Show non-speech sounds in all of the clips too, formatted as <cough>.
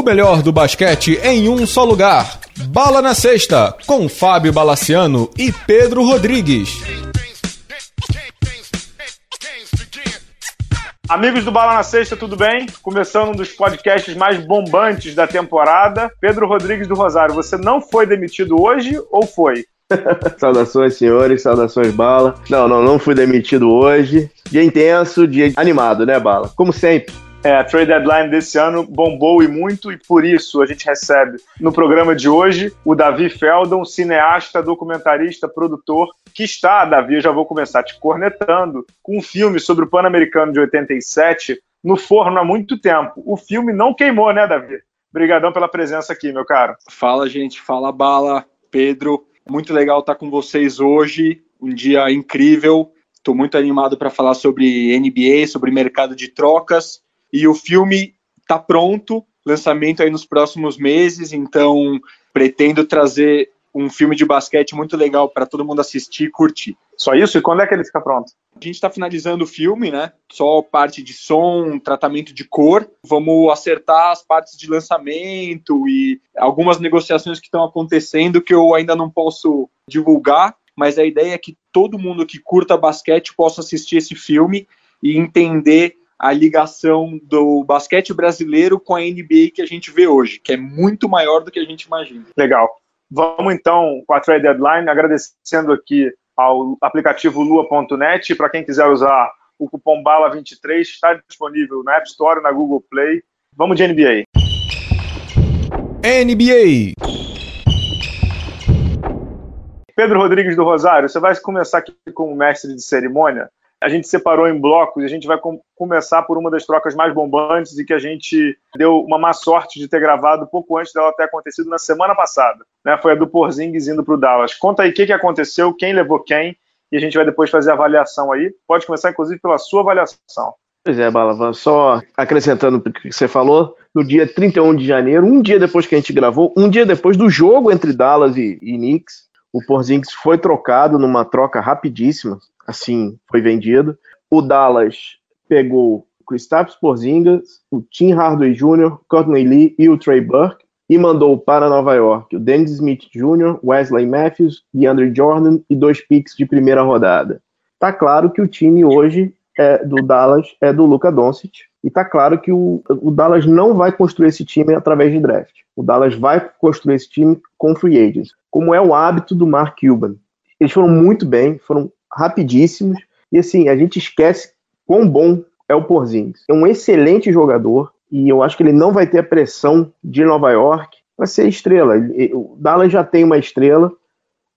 O melhor do basquete em um só lugar. Bala na Sexta, com Fábio Balaciano e Pedro Rodrigues. Amigos do Bala na Sexta, tudo bem? Começando um dos podcasts mais bombantes da temporada. Pedro Rodrigues do Rosário, você não foi demitido hoje ou foi? <laughs> saudações, senhores, saudações, Bala. Não, não, não fui demitido hoje. Dia intenso, dia animado, né, Bala? Como sempre. É, a trade deadline desse ano bombou e muito, e por isso a gente recebe no programa de hoje o Davi Feldon, cineasta, documentarista, produtor, que está, Davi, eu já vou começar te cornetando, com um filme sobre o Pan-Americano de 87 no forno há muito tempo. O filme não queimou, né, Davi? Obrigadão pela presença aqui, meu caro. Fala, gente. Fala, Bala. Pedro, muito legal estar com vocês hoje. Um dia incrível. Estou muito animado para falar sobre NBA, sobre mercado de trocas e o filme está pronto, lançamento aí nos próximos meses, então pretendo trazer um filme de basquete muito legal para todo mundo assistir e curtir. Só isso? E quando é que ele fica pronto? A gente está finalizando o filme, né? Só parte de som, tratamento de cor. Vamos acertar as partes de lançamento e algumas negociações que estão acontecendo que eu ainda não posso divulgar. Mas a ideia é que todo mundo que curta basquete possa assistir esse filme e entender a ligação do basquete brasileiro com a NBA que a gente vê hoje, que é muito maior do que a gente imagina. Legal. Vamos então com a trade deadline, agradecendo aqui ao aplicativo lua.net. Para quem quiser usar o cupom BALA23, está disponível na App Store e na Google Play. Vamos de NBA. NBA. Pedro Rodrigues do Rosário, você vai começar aqui como mestre de cerimônia a gente separou em blocos e a gente vai com começar por uma das trocas mais bombantes e que a gente deu uma má sorte de ter gravado pouco antes dela ter acontecido na semana passada. Né? Foi a do Porzingis indo para o Dallas. Conta aí o que, que aconteceu, quem levou quem, e a gente vai depois fazer a avaliação aí. Pode começar, inclusive, pela sua avaliação. Pois é, Bala, só acrescentando o que você falou, no dia 31 de janeiro, um dia depois que a gente gravou, um dia depois do jogo entre Dallas e, e Knicks, o Porzingis foi trocado numa troca rapidíssima, assim foi vendido. O Dallas pegou Kristaps Porzingis, o Tim Hardaway Jr., Courtney Lee e o Trey Burke e mandou para Nova York o Dennis Smith Jr., Wesley Matthews, DeAndre Jordan e dois picks de primeira rodada. Tá claro que o time hoje é do Dallas é do Luca Doncic e tá claro que o, o Dallas não vai construir esse time através de draft. O Dallas vai construir esse time com free agents, como é o hábito do Mark Cuban. Eles foram muito bem, foram rapidíssimos. E assim, a gente esquece quão bom é o Porzingis. É um excelente jogador e eu acho que ele não vai ter a pressão de Nova York para ser estrela. O Dallas já tem uma estrela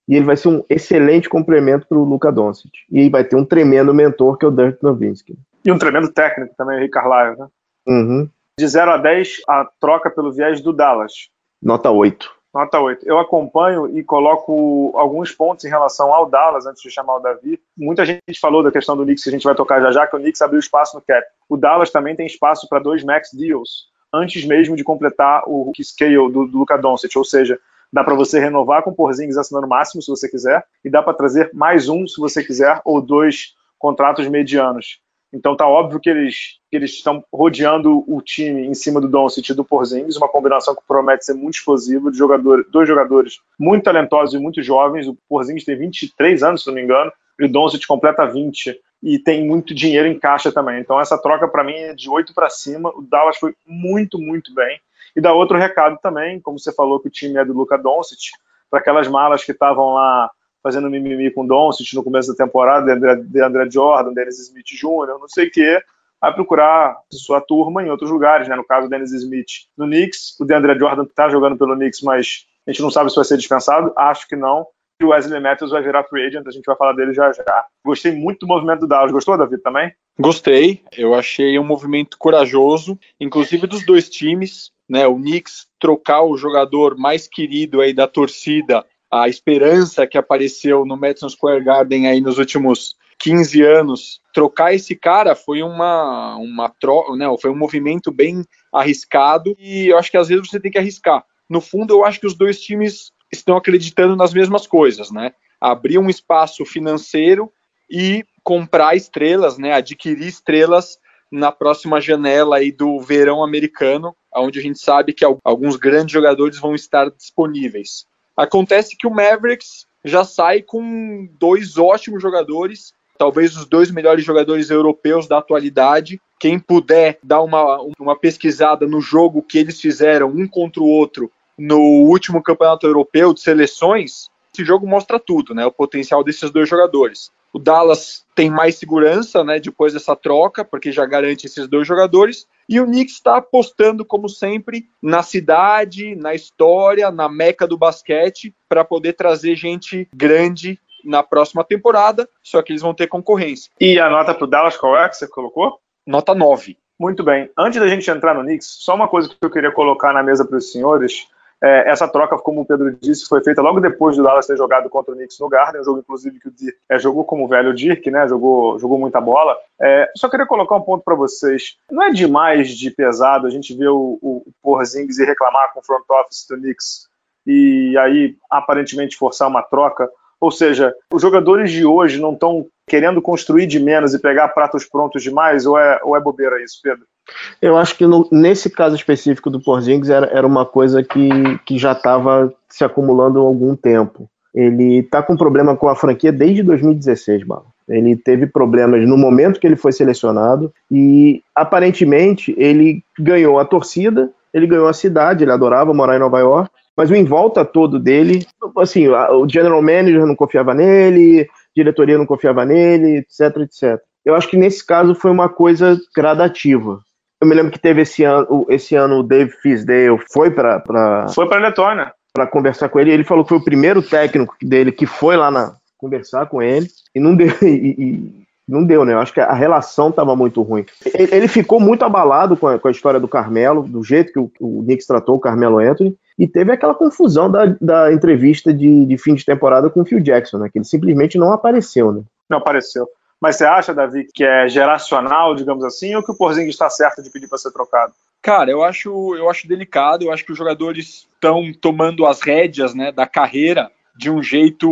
e ele vai ser um excelente complemento para o Luca Doncic. E aí vai ter um tremendo mentor que é o Dirk Nowitzki. E um tremendo técnico também, o Rick Carlisle, né? Uhum. De 0 a 10, a troca pelo viés do Dallas. Nota 8. Nota 8. Eu acompanho e coloco alguns pontos em relação ao Dallas, antes de chamar o Davi. Muita gente falou da questão do Knicks, que a gente vai tocar já já, que o Knicks abriu espaço no cap. O Dallas também tem espaço para dois max deals, antes mesmo de completar o scale do, do Luka Doncic, ou seja, dá para você renovar com o Porzingis assinando o máximo, se você quiser, e dá para trazer mais um, se você quiser, ou dois contratos medianos. Então tá óbvio que eles, que eles estão rodeando o time em cima do Doncic e do Porzingis, uma combinação que promete ser muito explosiva, de jogador, dois jogadores muito talentosos e muito jovens. O Porzingis tem 23 anos, se não me engano, e o Doncic completa 20 e tem muito dinheiro em caixa também. Então essa troca para mim é de 8 para cima. O Dallas foi muito, muito bem. E dá outro recado também, como você falou que o time é do Luca Doncic, para aquelas malas que estavam lá fazendo mimimi com Doncic no começo da temporada, de André, de André Jordan, Dennis Smith Jr., não sei o quê, vai procurar sua turma em outros lugares, né? No caso, Dennis Smith no Knicks, o DeAndre Jordan está jogando pelo Knicks, mas a gente não sabe se vai ser dispensado, acho que não. E o Wesley Matthews vai virar free agent, a gente vai falar dele já já. Gostei muito do movimento do Dallas. Gostou, David, também? Gostei. Eu achei um movimento corajoso, inclusive dos dois times. Né, o Knicks trocar o jogador mais querido aí da torcida a esperança que apareceu no Madison Square Garden aí nos últimos 15 anos, trocar esse cara foi uma, uma troca, né, foi um movimento bem arriscado e eu acho que às vezes você tem que arriscar. No fundo, eu acho que os dois times estão acreditando nas mesmas coisas, né? Abrir um espaço financeiro e comprar estrelas, né? Adquirir estrelas na próxima janela aí do verão americano, onde a gente sabe que alguns grandes jogadores vão estar disponíveis. Acontece que o Mavericks já sai com dois ótimos jogadores, talvez os dois melhores jogadores europeus da atualidade. Quem puder dar uma, uma pesquisada no jogo que eles fizeram um contra o outro no último campeonato europeu de seleções, esse jogo mostra tudo, né? O potencial desses dois jogadores. O Dallas tem mais segurança, né? Depois dessa troca, porque já garante esses dois jogadores. E o Knicks está apostando, como sempre, na cidade, na história, na meca do basquete, para poder trazer gente grande na próxima temporada. Só que eles vão ter concorrência. E a nota para o Dallas qual é que você colocou? Nota 9. Muito bem. Antes da gente entrar no Knicks, só uma coisa que eu queria colocar na mesa para os senhores. É, essa troca, como o Pedro disse, foi feita logo depois do Dallas ter jogado contra o Knicks no Garden, um jogo inclusive que o Dirk é, jogou como o velho Dirk, né? Jogou, jogou muita bola. É, só queria colocar um ponto para vocês. Não é demais de pesado a gente ver o, o, o Porzingis reclamar com o front office do Knicks e aí aparentemente forçar uma troca. Ou seja, os jogadores de hoje não estão querendo construir de menos e pegar pratos prontos demais, ou é, ou é bobeira isso, Pedro? Eu acho que no, nesse caso específico do Porzingis era, era uma coisa que, que já estava se acumulando há algum tempo. Ele está com problema com a franquia desde 2016, Bala. Ele teve problemas no momento que ele foi selecionado e aparentemente ele ganhou a torcida, ele ganhou a cidade, ele adorava morar em Nova York, mas o em volta todo dele, assim, o general manager não confiava nele, diretoria não confiava nele, etc, etc. Eu acho que nesse caso foi uma coisa gradativa. Eu me lembro que teve esse ano, esse ano o Dave Fisdale foi para foi para Letônia para conversar com ele. Ele falou que foi o primeiro técnico dele que foi lá na conversar com ele e não deu <laughs> e, e não deu, né? Eu acho que a relação estava muito ruim. Ele, ficou muito abalado com a, com a, história do Carmelo, do jeito que o, o Knicks tratou o Carmelo Anthony, e teve aquela confusão da, da entrevista de, de fim de temporada com o Phil Jackson, né? Que ele simplesmente não apareceu, né? Não apareceu. Mas você acha, Davi, que é geracional, digamos assim, ou que o Porzingis está certo de pedir para ser trocado? Cara, eu acho, eu acho delicado. Eu acho que os jogadores estão tomando as rédeas, né, da carreira de um jeito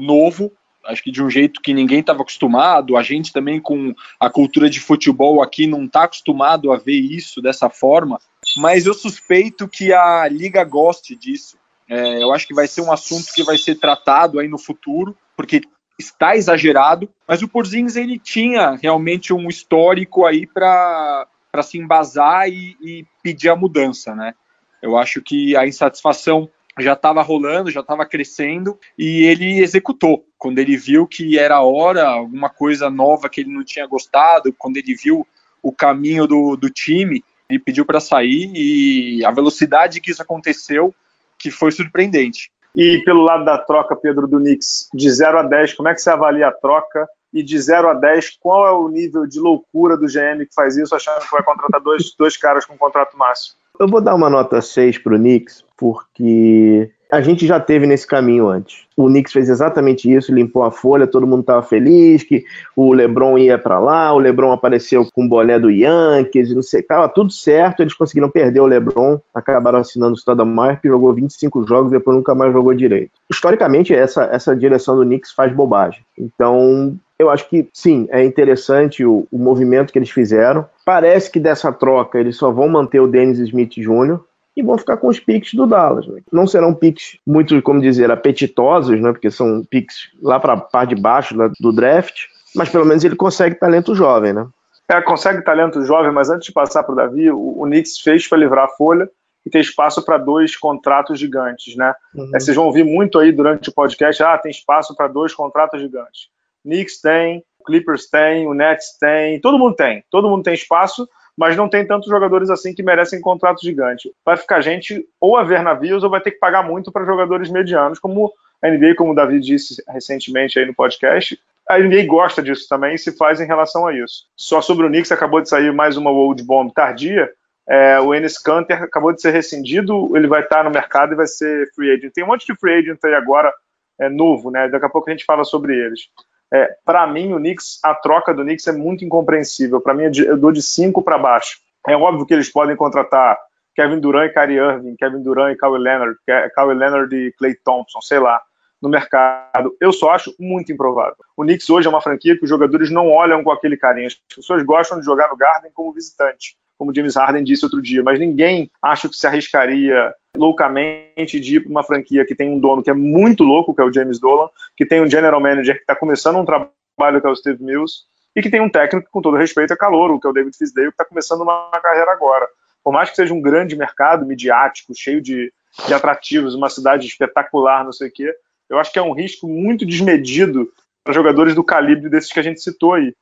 novo. Acho que de um jeito que ninguém estava acostumado. A gente também com a cultura de futebol aqui não está acostumado a ver isso dessa forma. Mas eu suspeito que a liga goste disso. É, eu acho que vai ser um assunto que vai ser tratado aí no futuro, porque está exagerado, mas o Porzingis ele tinha realmente um histórico aí para se embasar e, e, pedir a mudança, né? Eu acho que a insatisfação já estava rolando, já estava crescendo e ele executou. Quando ele viu que era hora, alguma coisa nova que ele não tinha gostado, quando ele viu o caminho do, do time, ele pediu para sair e a velocidade que isso aconteceu que foi surpreendente. E pelo lado da troca, Pedro, do Knicks, de 0 a 10, como é que você avalia a troca? E de 0 a 10, qual é o nível de loucura do GM que faz isso, achando que vai contratar dois, <laughs> dois caras com contrato máximo? Eu vou dar uma nota 6 para o Knicks, porque a gente já teve nesse caminho antes. O Knicks fez exatamente isso, limpou a folha, todo mundo estava feliz que o LeBron ia para lá, o LeBron apareceu com o boné do Yankees, não sei, estava tudo certo, eles conseguiram perder o LeBron, acabaram assinando o Stoudemire, que jogou 25 jogos e depois nunca mais jogou direito. Historicamente, essa, essa direção do Knicks faz bobagem. Então, eu acho que sim, é interessante o, o movimento que eles fizeram. Parece que dessa troca eles só vão manter o Dennis Smith Jr., e vão ficar com os piques do Dallas. Né? Não serão piques muito, como dizer, apetitosos, né? porque são piques lá para a parte de baixo do draft, mas pelo menos ele consegue talento jovem, né? É, consegue talento jovem, mas antes de passar para o Davi, o, o Knicks fez para livrar a folha e ter espaço para dois contratos gigantes, né? Uhum. É, vocês vão ouvir muito aí durante o podcast, ah, tem espaço para dois contratos gigantes. Knicks tem, Clippers tem, o Nets tem, todo mundo tem, todo mundo tem espaço, mas não tem tantos jogadores assim que merecem contrato gigante. Vai ficar gente ou a ver navios ou vai ter que pagar muito para jogadores medianos, como a NBA, como o Davi disse recentemente aí no podcast. A NBA gosta disso também e se faz em relação a isso. Só sobre o Knicks, acabou de sair mais uma Old Bomb tardia. É, o Enes Kanter acabou de ser rescindido, ele vai estar no mercado e vai ser free agent. Tem um monte de free agent aí agora, é, novo, né? Daqui a pouco a gente fala sobre eles. É, para mim, o Knicks, a troca do Knicks é muito incompreensível. Para mim, eu dou de 5 para baixo. É óbvio que eles podem contratar Kevin Durant e Kyrie Irving, Kevin Durant e Kawhi Leonard, Kawhi Leonard e Clay Thompson, sei lá. no mercado. Eu só acho muito improvável. O Knicks hoje é uma franquia que os jogadores não olham com aquele carinho. As pessoas gostam de jogar no Garden como visitante, como James Harden disse outro dia, mas ninguém acha que se arriscaria loucamente de ir para uma franquia que tem um dono que é muito louco, que é o James Dolan, que tem um general manager que está começando um trabalho que é o Steve Mills, e que tem um técnico que, com todo respeito, é calor, que é o David Fisdale, que está começando uma carreira agora. Por mais que seja um grande mercado midiático, cheio de, de atrativos, uma cidade espetacular, não sei o quê, eu acho que é um risco muito desmedido para jogadores do calibre desses que a gente citou aí.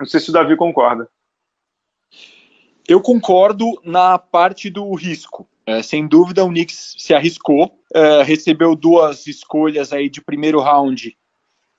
Não sei se o Davi concorda. Eu concordo na parte do risco. É, sem dúvida, o Knicks se arriscou, é, recebeu duas escolhas aí de primeiro round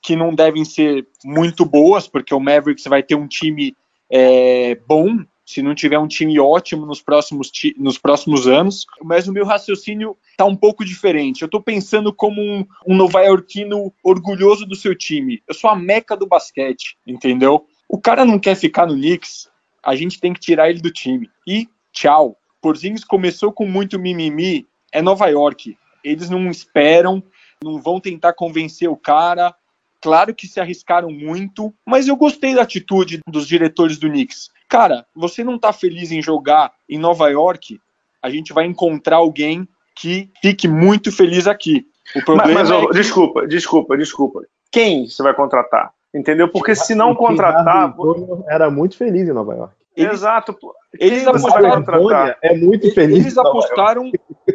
que não devem ser muito boas, porque o Mavericks vai ter um time é, bom, se não tiver um time ótimo nos próximos, nos próximos anos. Mas o meu raciocínio está um pouco diferente. Eu estou pensando como um, um nova-iorquino orgulhoso do seu time. Eu sou a meca do basquete, entendeu? O cara não quer ficar no Knicks, a gente tem que tirar ele do time. E tchau. Porzingis começou com muito mimimi, é Nova York. Eles não esperam, não vão tentar convencer o cara. Claro que se arriscaram muito, mas eu gostei da atitude dos diretores do Knicks. Cara, você não tá feliz em jogar em Nova York? A gente vai encontrar alguém que fique muito feliz aqui. O problema mas, mas é que... desculpa, desculpa, desculpa. Quem você vai contratar? Entendeu? Porque se não contratar. Era muito feliz em Nova York. Eles, Exato. Eles apostaram. É muito feliz. Eles apostaram.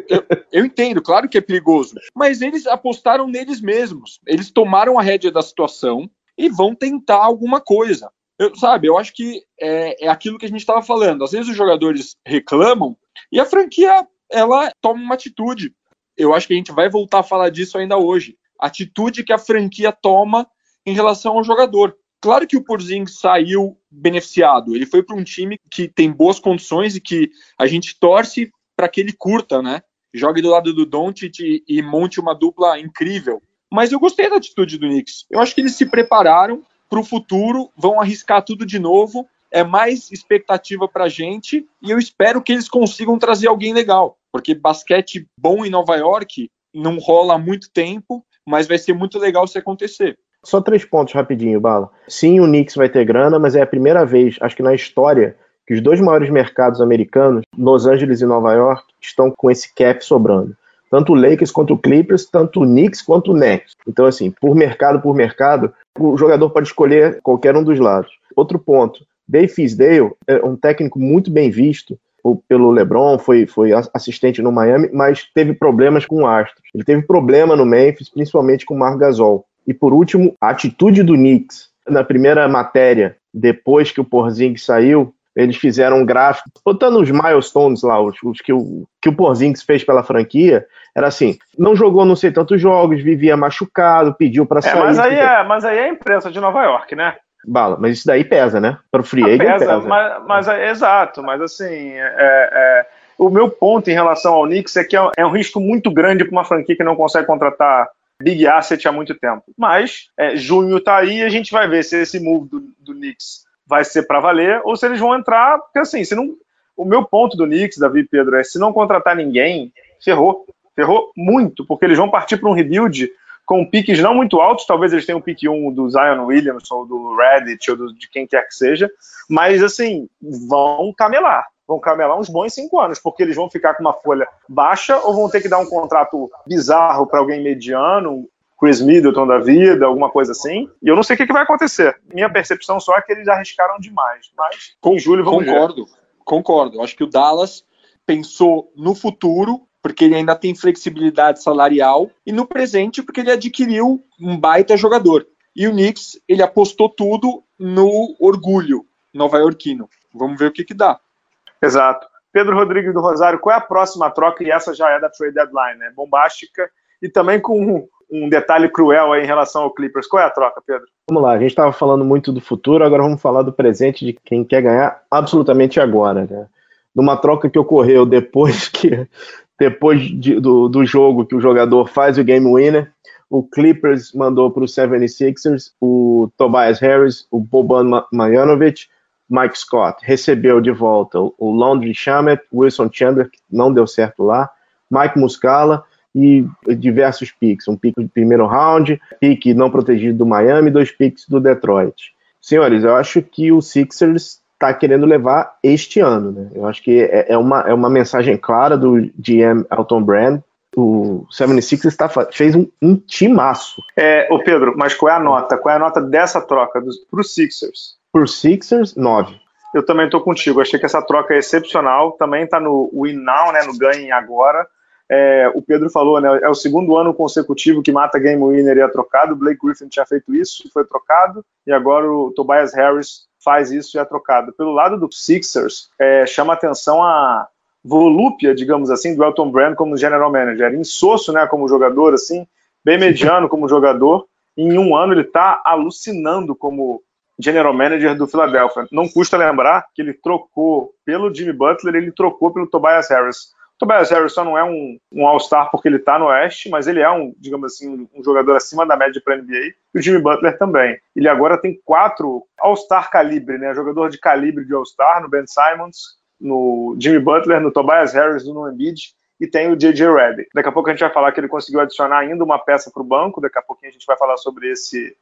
Eu, eu, entendo, claro que é perigoso, mas eles apostaram neles mesmos. Eles tomaram a rédea da situação e vão tentar alguma coisa. Eu, sabe, eu acho que é, é aquilo que a gente estava falando. Às vezes os jogadores reclamam e a franquia ela toma uma atitude. Eu acho que a gente vai voltar a falar disso ainda hoje. atitude que a franquia toma em relação ao jogador. Claro que o Porzingis saiu beneficiado. Ele foi para um time que tem boas condições e que a gente torce para que ele curta, né? Jogue do lado do Doncic e, e monte uma dupla incrível. Mas eu gostei da atitude do Knicks. Eu acho que eles se prepararam para o futuro, vão arriscar tudo de novo. É mais expectativa para a gente e eu espero que eles consigam trazer alguém legal, porque basquete bom em Nova York não rola há muito tempo, mas vai ser muito legal se acontecer. Só três pontos rapidinho, Bala. Sim, o Knicks vai ter grana, mas é a primeira vez, acho que na história, que os dois maiores mercados americanos, Los Angeles e Nova York, estão com esse cap sobrando. Tanto o Lakers quanto o Clippers, tanto o Knicks quanto o Nets. Então, assim, por mercado por mercado, o jogador pode escolher qualquer um dos lados. Outro ponto, Dave Fisdale é um técnico muito bem visto pelo LeBron, foi, foi assistente no Miami, mas teve problemas com o Astros. Ele teve problema no Memphis, principalmente com o Marc Gasol. E por último, a atitude do Knicks na primeira matéria, depois que o Porzingis saiu, eles fizeram um gráfico, botando os milestones lá, os, os que, o, que o Porzingis fez pela franquia, era assim, não jogou não sei tantos jogos, vivia machucado, pediu para é, sair. Mas aí, é, mas aí é a imprensa de Nova York, né? Bala, mas isso daí pesa, né? Para o free agent pesa. pesa. Mas, mas é, exato, mas assim, é, é, o meu ponto em relação ao Knicks é que é, é um risco muito grande para uma franquia que não consegue contratar big asset há muito tempo. Mas é, junho está aí e a gente vai ver se esse move do, do Knicks vai ser para valer ou se eles vão entrar, porque assim, se não, o meu ponto do Knicks, Davi Pedro, é se não contratar ninguém, ferrou. Ferrou muito, porque eles vão partir para um rebuild com piques não muito altos, talvez eles tenham o pique 1 do Zion Williams ou do Reddit ou do, de quem quer que seja, mas assim, vão camelar vão camelar uns bons cinco anos, porque eles vão ficar com uma folha baixa ou vão ter que dar um contrato bizarro para alguém mediano, Chris Middleton da vida, alguma coisa assim. E eu não sei o que, vai acontecer. Minha percepção só é que eles arriscaram demais. Mas com julho vamos Concordo, ver. concordo. Acho que o Dallas pensou no futuro, porque ele ainda tem flexibilidade salarial, e no presente, porque ele adquiriu um baita jogador. E o Knicks, ele apostou tudo no orgulho nova-iorquino. Vamos ver o que, que dá. Exato. Pedro Rodrigues do Rosário, qual é a próxima troca? E essa já é da trade deadline, né? Bombástica e também com um, detalhe cruel em relação ao Clippers. Qual é a troca, Pedro? Vamos lá, a gente estava falando muito do futuro, agora vamos falar do presente de quem quer ganhar absolutamente agora, né? Numa troca que ocorreu depois que depois de, do, do jogo que o jogador faz o game winner, o Clippers mandou para o 76ers o Tobias Harris, o Boban Marjanovic, Mike Scott recebeu de volta o Laundry Shamet, Wilson Chandler, que não deu certo lá, Mike Muscala, e diversos picks. Um pick de primeiro round, pick não protegido do Miami, dois picks do Detroit. Senhores, eu acho que o Sixers está querendo levar este ano. Né? Eu acho que é, é, uma, é uma mensagem clara do GM Elton Brand. O 76 tá, fez um, um timaço. É, ô Pedro, mas qual é a nota? Qual é a nota dessa troca para os Sixers? Por Sixers, 9. Eu também estou contigo. Achei que essa troca é excepcional. Também está no win now, né, no ganhe agora. É, o Pedro falou, né, é o segundo ano consecutivo que mata game winner e é trocado. O Blake Griffin tinha feito isso, foi trocado, e agora o Tobias Harris faz isso e é trocado. Pelo lado do Sixers, é, chama atenção a volúpia, digamos assim, do Elton Brand como general manager. Insosso, né, como jogador, assim, bem mediano como jogador. Em um ano ele está alucinando como general manager do Philadelphia. Não custa lembrar que ele trocou pelo Jimmy Butler, ele trocou pelo Tobias Harris. Tobias Harris só não é um, um All-Star porque ele está no Oeste, mas ele é um, digamos assim, um jogador acima da média para a NBA. E o Jimmy Butler também. Ele agora tem quatro All-Star calibre, né? Jogador de calibre de All-Star no Ben Simons, no Jimmy Butler, no Tobias Harris, no Embiid e tem o J.J. Redick. Daqui a pouco a gente vai falar que ele conseguiu adicionar ainda uma peça para o banco, daqui a pouquinho a gente vai falar sobre esse,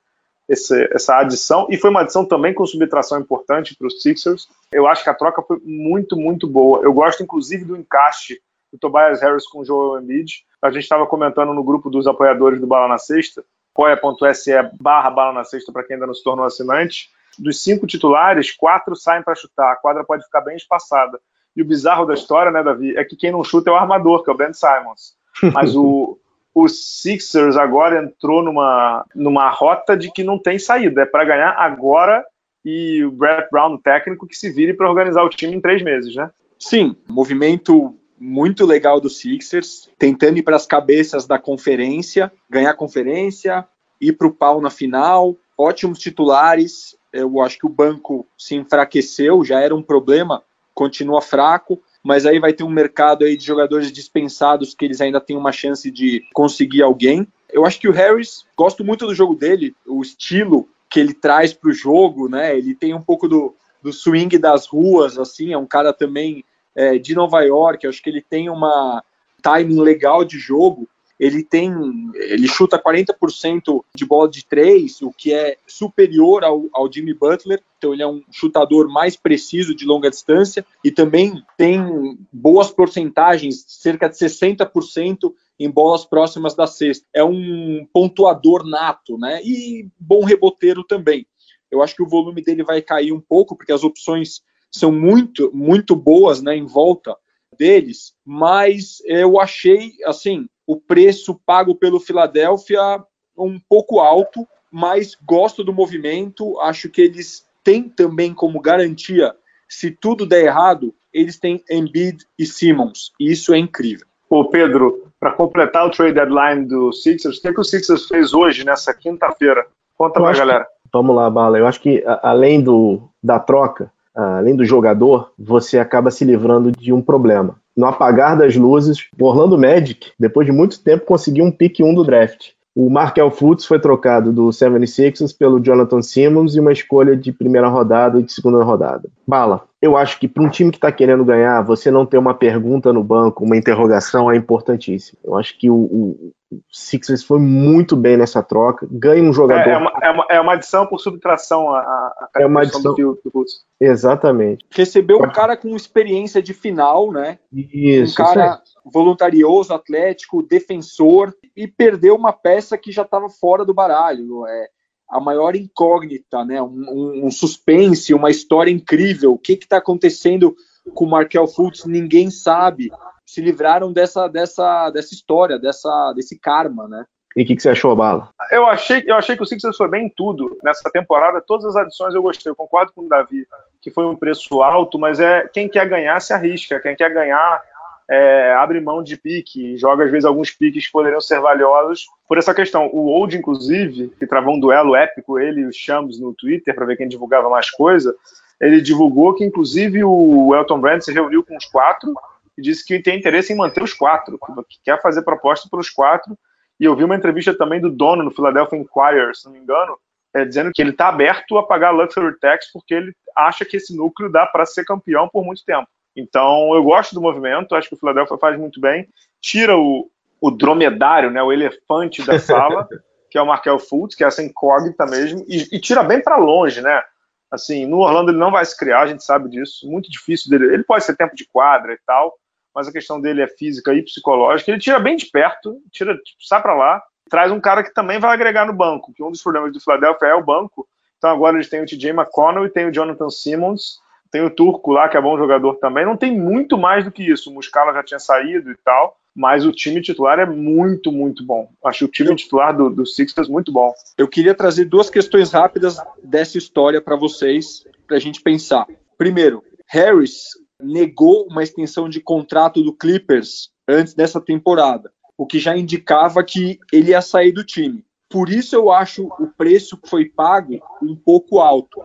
esse, essa adição, e foi uma adição também com subtração importante para os Sixers. Eu acho que a troca foi muito, muito boa. Eu gosto, inclusive, do encaixe do Tobias Harris com o Joel Embiid. A gente estava comentando no grupo dos apoiadores do Bala na Sexta, apoia.se barra Bala na Sexta para quem ainda não se tornou assinante. Dos cinco titulares, quatro saem para chutar. A quadra pode ficar bem espaçada. E o bizarro da história, né, Davi, é que quem não chuta é o armador, que é o Ben Simons. Mas o, o Sixers agora entrou numa, numa rota de que não tem saída. É para ganhar agora e o Brett Brown, o técnico, que se vire para organizar o time em três meses, né? Sim, movimento muito legal do Sixers, tentando ir para as cabeças da conferência, ganhar a conferência, ir para o pau na final, ótimos titulares. Eu acho que o banco se enfraqueceu, já era um problema, continua fraco, mas aí vai ter um mercado aí de jogadores dispensados que eles ainda têm uma chance de conseguir alguém. Eu acho que o Harris, gosto muito do jogo dele, o estilo que ele traz para o jogo, né? Ele tem um pouco do, do swing das ruas, assim, é um cara também é, de Nova York, acho que ele tem uma timing legal de jogo. Ele tem, ele chuta 40% de bola de três, o que é superior ao, ao Jimmy Butler. Então ele é um chutador mais preciso de longa distância e também tem boas porcentagens, cerca de 60% em bolas próximas da cesta. É um pontuador nato, né? E bom reboteiro também. Eu acho que o volume dele vai cair um pouco porque as opções são muito, muito boas né, em volta deles, mas eu achei, assim, o preço pago pelo Philadelphia um pouco alto, mas gosto do movimento, acho que eles têm também como garantia, se tudo der errado, eles têm Embiid e Simmons, e isso é incrível. Ô Pedro, para completar o trade deadline do Sixers, o que, é que o Sixers fez hoje, nessa quinta-feira? Conta pra galera. Que, vamos lá, Bala. Eu acho que além do, da troca, além do jogador, você acaba se livrando de um problema. No apagar das luzes, o Orlando Magic, depois de muito tempo, conseguiu um pick 1 do draft. O Markel Fultz foi trocado do 76ers pelo Jonathan Simmons e uma escolha de primeira rodada e de segunda rodada. Bala, eu acho que para um time que está querendo ganhar, você não ter uma pergunta no banco, uma interrogação é importantíssimo. Eu acho que o, o Sixers foi muito bem nessa troca, ganha um jogador. É, é, uma, é, uma, é uma, adição por subtração a, a é uma adição do, do Exatamente. Recebeu um cara com experiência de final, né? Isso. Um cara voluntarioso, atlético, defensor e perdeu uma peça que já estava fora do baralho. É, a maior incógnita, né? Um, um, um suspense, uma história incrível. O que está acontecendo com o Markel Fultz? Ninguém sabe. Se livraram dessa, dessa, dessa história, dessa, desse karma, né? E o que, que, você achou, Bala? Eu achei, eu achei que o Sixers foi bem em tudo nessa temporada. Todas as adições eu gostei. Eu concordo com o Davi que foi um preço alto, mas é quem quer ganhar se arrisca. Quem quer ganhar é, abre mão de pique, joga às vezes alguns piques que poderiam ser valiosos por essa questão. O Old, inclusive, que travou um duelo épico, ele e o Shams no Twitter, para ver quem divulgava mais coisa, ele divulgou que, inclusive, o Elton Brand se reuniu com os quatro e disse que tem interesse em manter os quatro, que quer fazer proposta para os quatro. E eu vi uma entrevista também do dono no Philadelphia Inquirer, se não me engano, é, dizendo que ele está aberto a pagar luxury tax porque ele acha que esse núcleo dá para ser campeão por muito tempo. Então, eu gosto do movimento, acho que o Philadelphia faz muito bem. Tira o, o dromedário, né, o elefante da sala, <laughs> que é o Markel Fultz, que é essa incógnita mesmo, e, e tira bem para longe, né? Assim, no Orlando ele não vai se criar, a gente sabe disso, muito difícil dele. Ele pode ser tempo de quadra e tal, mas a questão dele é física e psicológica. Ele tira bem de perto, tira, tipo, sai para lá, traz um cara que também vai agregar no banco, que um dos problemas do Philadelphia é o banco. Então agora eles têm o TJ McConnell e tem o Jonathan Simmons, tem o Turco lá, que é bom jogador também. Não tem muito mais do que isso. O Muscala já tinha saído e tal mas o time titular é muito, muito bom. Acho o time titular do, do Sixers muito bom. Eu queria trazer duas questões rápidas dessa história para vocês, para a gente pensar. Primeiro, Harris negou uma extensão de contrato do Clippers antes dessa temporada, o que já indicava que ele ia sair do time. Por isso eu acho o preço que foi pago um pouco alto,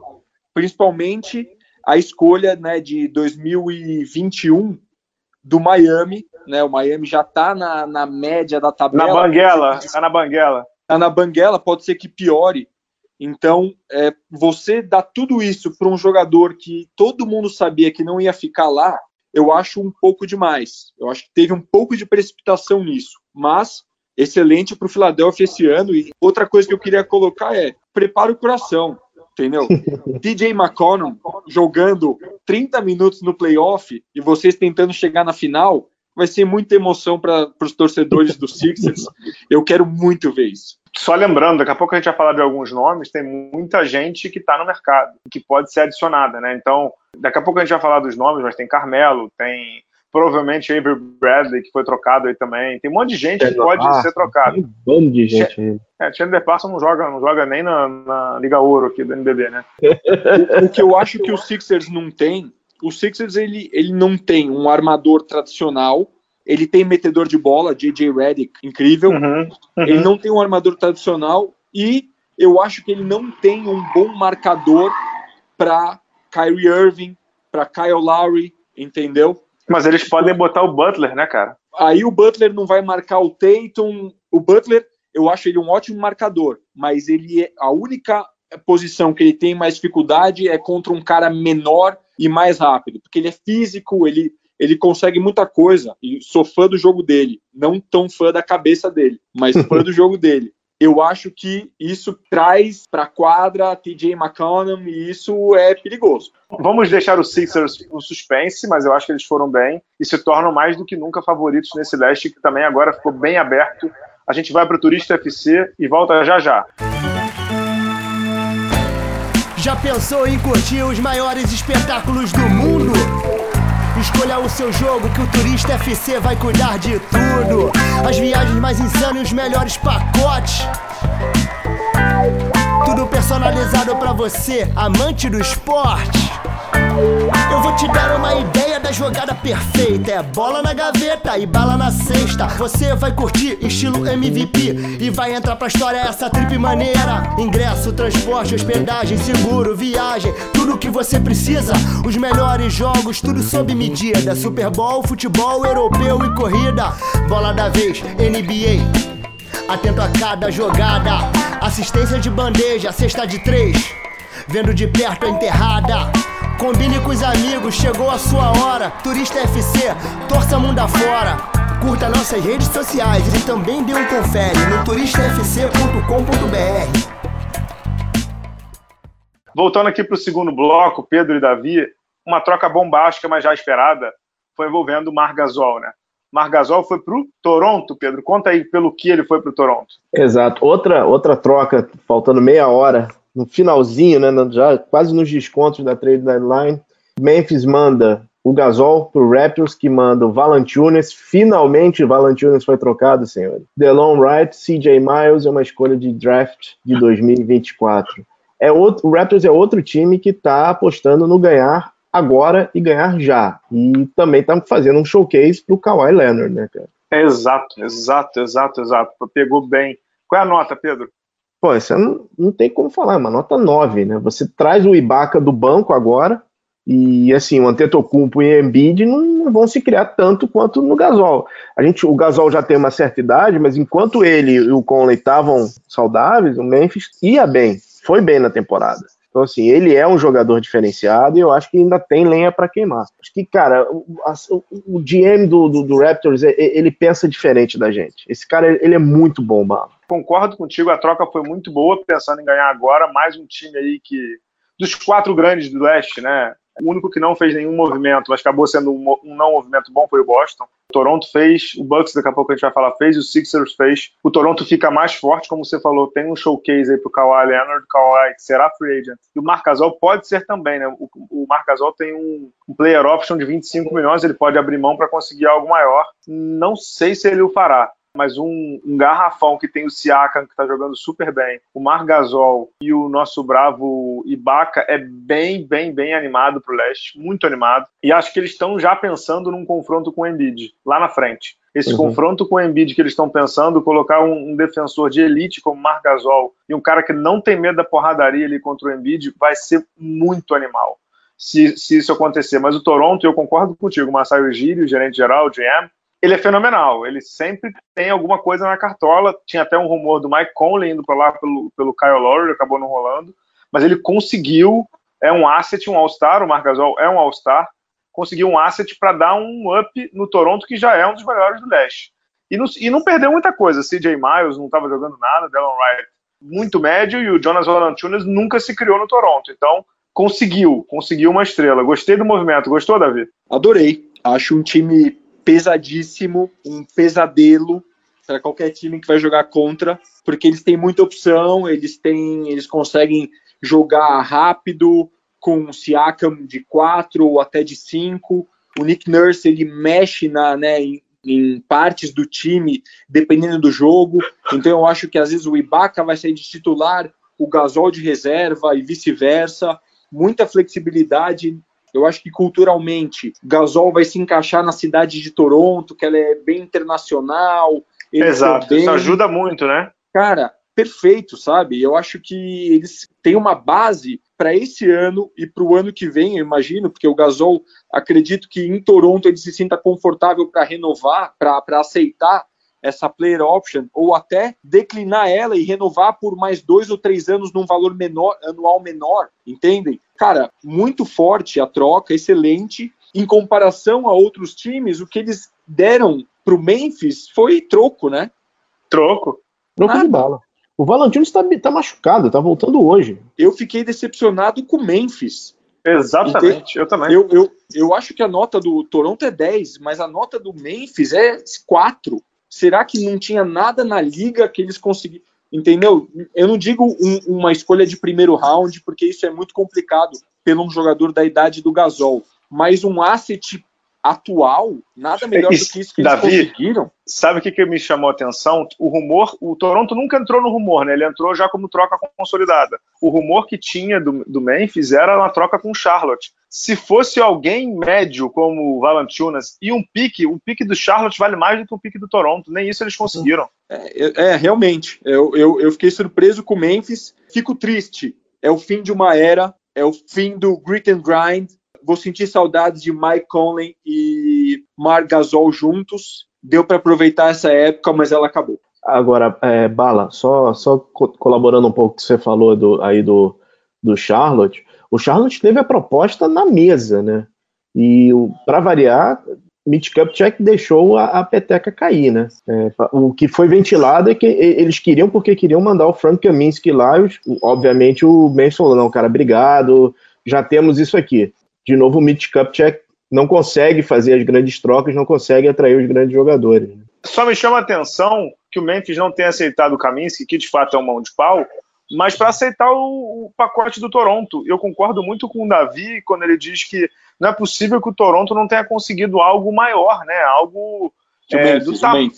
principalmente a escolha né, de 2021 do Miami, né? O Miami já está na, na média da tabela. Na banguela, está na banguela. Está na banguela, pode ser que piore. Então, é, você dá tudo isso para um jogador que todo mundo sabia que não ia ficar lá, eu acho um pouco demais. Eu acho que teve um pouco de precipitação nisso. Mas, excelente para o Philadelphia esse ano. E outra coisa que eu queria colocar é: prepara o coração entendeu? DJ McConnell jogando 30 minutos no playoff e vocês tentando chegar na final, vai ser muita emoção para os torcedores do Sixers. Eu quero muito ver isso. Só lembrando, daqui a pouco a gente vai falar de alguns nomes, tem muita gente que está no mercado, que pode ser adicionada, né? Então, daqui a pouco a gente vai falar dos nomes, mas tem Carmelo, tem provavelmente Avery Bradley, que foi trocado aí também. Tem um monte de gente que pode ah, ser trocado. Tem um bando de gente aí. É, Chandler Parsons não joga, não joga nem na, na, Liga Ouro aqui do NBB, né? <laughs> o, o, que eu acho que o Sixers não tem, o Sixers ele, ele não tem um armador tradicional, ele tem metedor de bola, J.J. Redick, incrível. Uhum, uhum. Ele não tem um armador tradicional e eu acho que ele não tem um bom marcador para Kyrie Irving, para Kyle Lowry, entendeu? Mas eles podem botar o Butler, né, cara? Aí o Butler não vai marcar o Tatum. O Butler, eu acho ele um ótimo marcador, mas ele é a única posição que ele tem mais dificuldade é contra um cara menor e mais rápido, porque ele é físico, ele ele consegue muita coisa e sou fã do jogo dele, não tão fã da cabeça dele, mas fã <laughs> do jogo dele eu acho que isso traz para a quadra TJ McConnell e isso é perigoso. Vamos deixar os Sixers no suspense, mas eu acho que eles foram bem e se tornam mais do que nunca favoritos nesse leste, que também agora ficou bem aberto. A gente vai para o Turista FC e volta já já. Já pensou em curtir os maiores espetáculos do mundo? Escolha o seu jogo que o Turista FC vai cuidar de tudo. As viagens mais insanas e os melhores pacotes. Tudo personalizado para você, amante do esporte. Eu vou te dar uma ideia da jogada perfeita. É bola na gaveta e bala na cesta. Você vai curtir estilo MVP e vai entrar pra história essa trip maneira. Ingresso, transporte, hospedagem, seguro, viagem, tudo que você precisa. Os melhores jogos, tudo sob medida. Super Bowl, futebol europeu e corrida. Bola da vez, NBA. Atento a cada jogada. Assistência de bandeja, cesta de três. Vendo de perto a enterrada. Combine com os amigos, chegou a sua hora. Turista FC, torça mundo afora. Curta nossas redes sociais e também dê um confere no turistafc.com.br. Voltando aqui para o segundo bloco, Pedro e Davi, uma troca bombástica, mas já esperada, foi envolvendo o Margasol, né? Margasol foi para o Toronto, Pedro. Conta aí pelo que ele foi para o Toronto. Exato. Outra, outra troca, faltando meia hora no finalzinho, né, já quase nos descontos da trade deadline, Memphis manda o Gasol pro Raptors, que manda o Valanciunas. Finalmente o Valanciunas foi trocado, senhores. Delon Wright, CJ Miles é uma escolha de draft de <laughs> 2024. É outro, o Raptors é outro time que está apostando no ganhar agora e ganhar já. E também está fazendo um showcase pro Kawhi Leonard, né, cara? exato, exato, exato, exato. Pegou bem. Qual é a nota, Pedro? Pô, isso não, não tem como falar, é uma nota 9, né? Você traz o Ibaka do banco agora, e assim, o Antetokounmpo e o Embiid não, não, vão se criar tanto quanto no Gasol. A gente, o Gasol já tem uma certa idade, mas enquanto ele e o Conley estavam saudáveis, o Memphis ia bem, foi bem na temporada. Então, assim, ele é um jogador diferenciado e eu acho que ainda tem lenha para queimar. Acho que, cara, o, o, GM do, do, do, Raptors, ele pensa diferente da gente. Esse cara, ele é muito bom, Bala. Concordo contigo, a troca foi muito boa, pensando em ganhar agora, mais um time aí que. Dos quatro grandes do leste, né? O único que não fez nenhum movimento, mas acabou sendo um, não movimento bom, foi o Boston. O Toronto fez, o Bucks daqui a pouco a gente vai falar fez, o Sixers fez. O Toronto fica mais forte, como você falou, tem um showcase aí pro Kawhi Leonard, Kawhi será free agent. E o Marcasol pode ser também, né? O, o Marcasol tem um player option de 25 milhões, ele pode abrir mão para conseguir algo maior. Não sei se ele o fará mas um, um, garrafão que tem o Siakam, que está jogando super bem, o Margasol e o nosso bravo Ibaka é bem, bem, bem animado para o leste, muito animado. E acho que eles estão já pensando num confronto com o Embiid, lá na frente. Esse uhum. confronto com o Embiid que eles estão pensando, colocar um, um, defensor de elite como Margasol e um cara que não tem medo da porradaria ali contra o Embiid, vai ser muito animal. Se, se isso acontecer. Mas o Toronto, eu concordo contigo, o Massaio Giri, o gerente geral, o GM, ele é fenomenal. Ele sempre tem alguma coisa na cartola. Tinha até um rumor do Mike Conley indo para lá pelo, pelo Kyle Lowry, acabou não rolando. Mas ele conseguiu, é um asset, um All-Star, o Margasol é um All-Star, conseguiu um asset para dar um up no Toronto, que já é um dos melhores do leste. E não, e não perdeu muita coisa. CJ Miles não estava jogando nada, Delon Wright muito médio, e o Jonas Valanciunas nunca se criou no Toronto. Então, conseguiu, conseguiu uma estrela. Gostei do movimento. Gostou, Davi? Adorei. Acho um time pesadíssimo, um pesadelo para qualquer time que vai jogar contra, porque eles têm muita opção, eles têm, eles conseguem jogar rápido com o Siakam de 4 ou até de 5. O Nick Nurse ele mexe na, né, em, em, partes do time dependendo do jogo. Então eu acho que às vezes o Ibaka vai sair de titular, o Gasol de reserva e vice-versa. Muita flexibilidade eu acho que culturalmente Gasol vai se encaixar na cidade de Toronto, que ela é bem internacional. Exato, bem... isso ajuda muito, né? Cara, perfeito, sabe? Eu acho que eles têm uma base para esse ano e para o ano que vem, eu imagino, porque o Gasol, acredito que em Toronto ele se sinta confortável para renovar, para aceitar essa player option ou até declinar ela e renovar por mais dois ou três anos num valor menor, anual menor, entendem? Cara, muito forte a troca, excelente. Em comparação a outros times, o que eles deram para o Memphis foi troco, né? Troco. Troco ah, de bala. O Valentino está tá machucado, está voltando hoje. Eu fiquei decepcionado com o Memphis. Exatamente, eu também. Eu, eu, eu acho que a nota do Toronto é 10, mas a nota do Memphis é 4 será que não tinha nada na liga que eles conseguiram? Entendeu? Eu não digo um, uma escolha de primeiro round, porque isso é muito complicado pelo um jogador da idade do Gasol, mas um asset atual, nada melhor do que isso que Davi, eles conseguiram. Sabe o que, que me chamou a atenção? O rumor, o Toronto nunca entrou no rumor, né? Ele entrou já como troca consolidada. O rumor que tinha do, do Memphis era uma troca com Charlotte. Se fosse alguém médio como o Valanciunas e um pique, o pique do Charlotte vale mais do que o pique do Toronto. Nem isso eles conseguiram. É, é, é realmente. Eu, eu, eu fiquei surpreso com o Memphis. Fico triste. É o fim de uma era. É o fim do grit and grind vou sentir saudades de Mike Conley e Marc Gasol juntos. Deu para aproveitar essa época, mas ela acabou. Agora, é, Bala, só, só colaborando um pouco que você falou do, aí do, do Charlotte, o Charlotte teve a proposta na mesa, né? E para variar, Mitch Kupchak deixou a, a, peteca cair, né? É, o que foi ventilado é que eles queriam porque queriam mandar o Frank Kaminsky lá, obviamente o Ben falou, não, cara, obrigado, já temos isso aqui de novo, o Mitch Kupchak não consegue fazer as grandes trocas, não consegue atrair os grandes jogadores. Só me chama a atenção que o Memphis não tenha aceitado o Kaminsky, que de fato é um mão de pau, mas para aceitar o, o, pacote do Toronto. Eu concordo muito com o Davi quando ele diz que não é possível que o Toronto não tenha conseguido algo maior, né? Algo é, Memphis, do tamanho.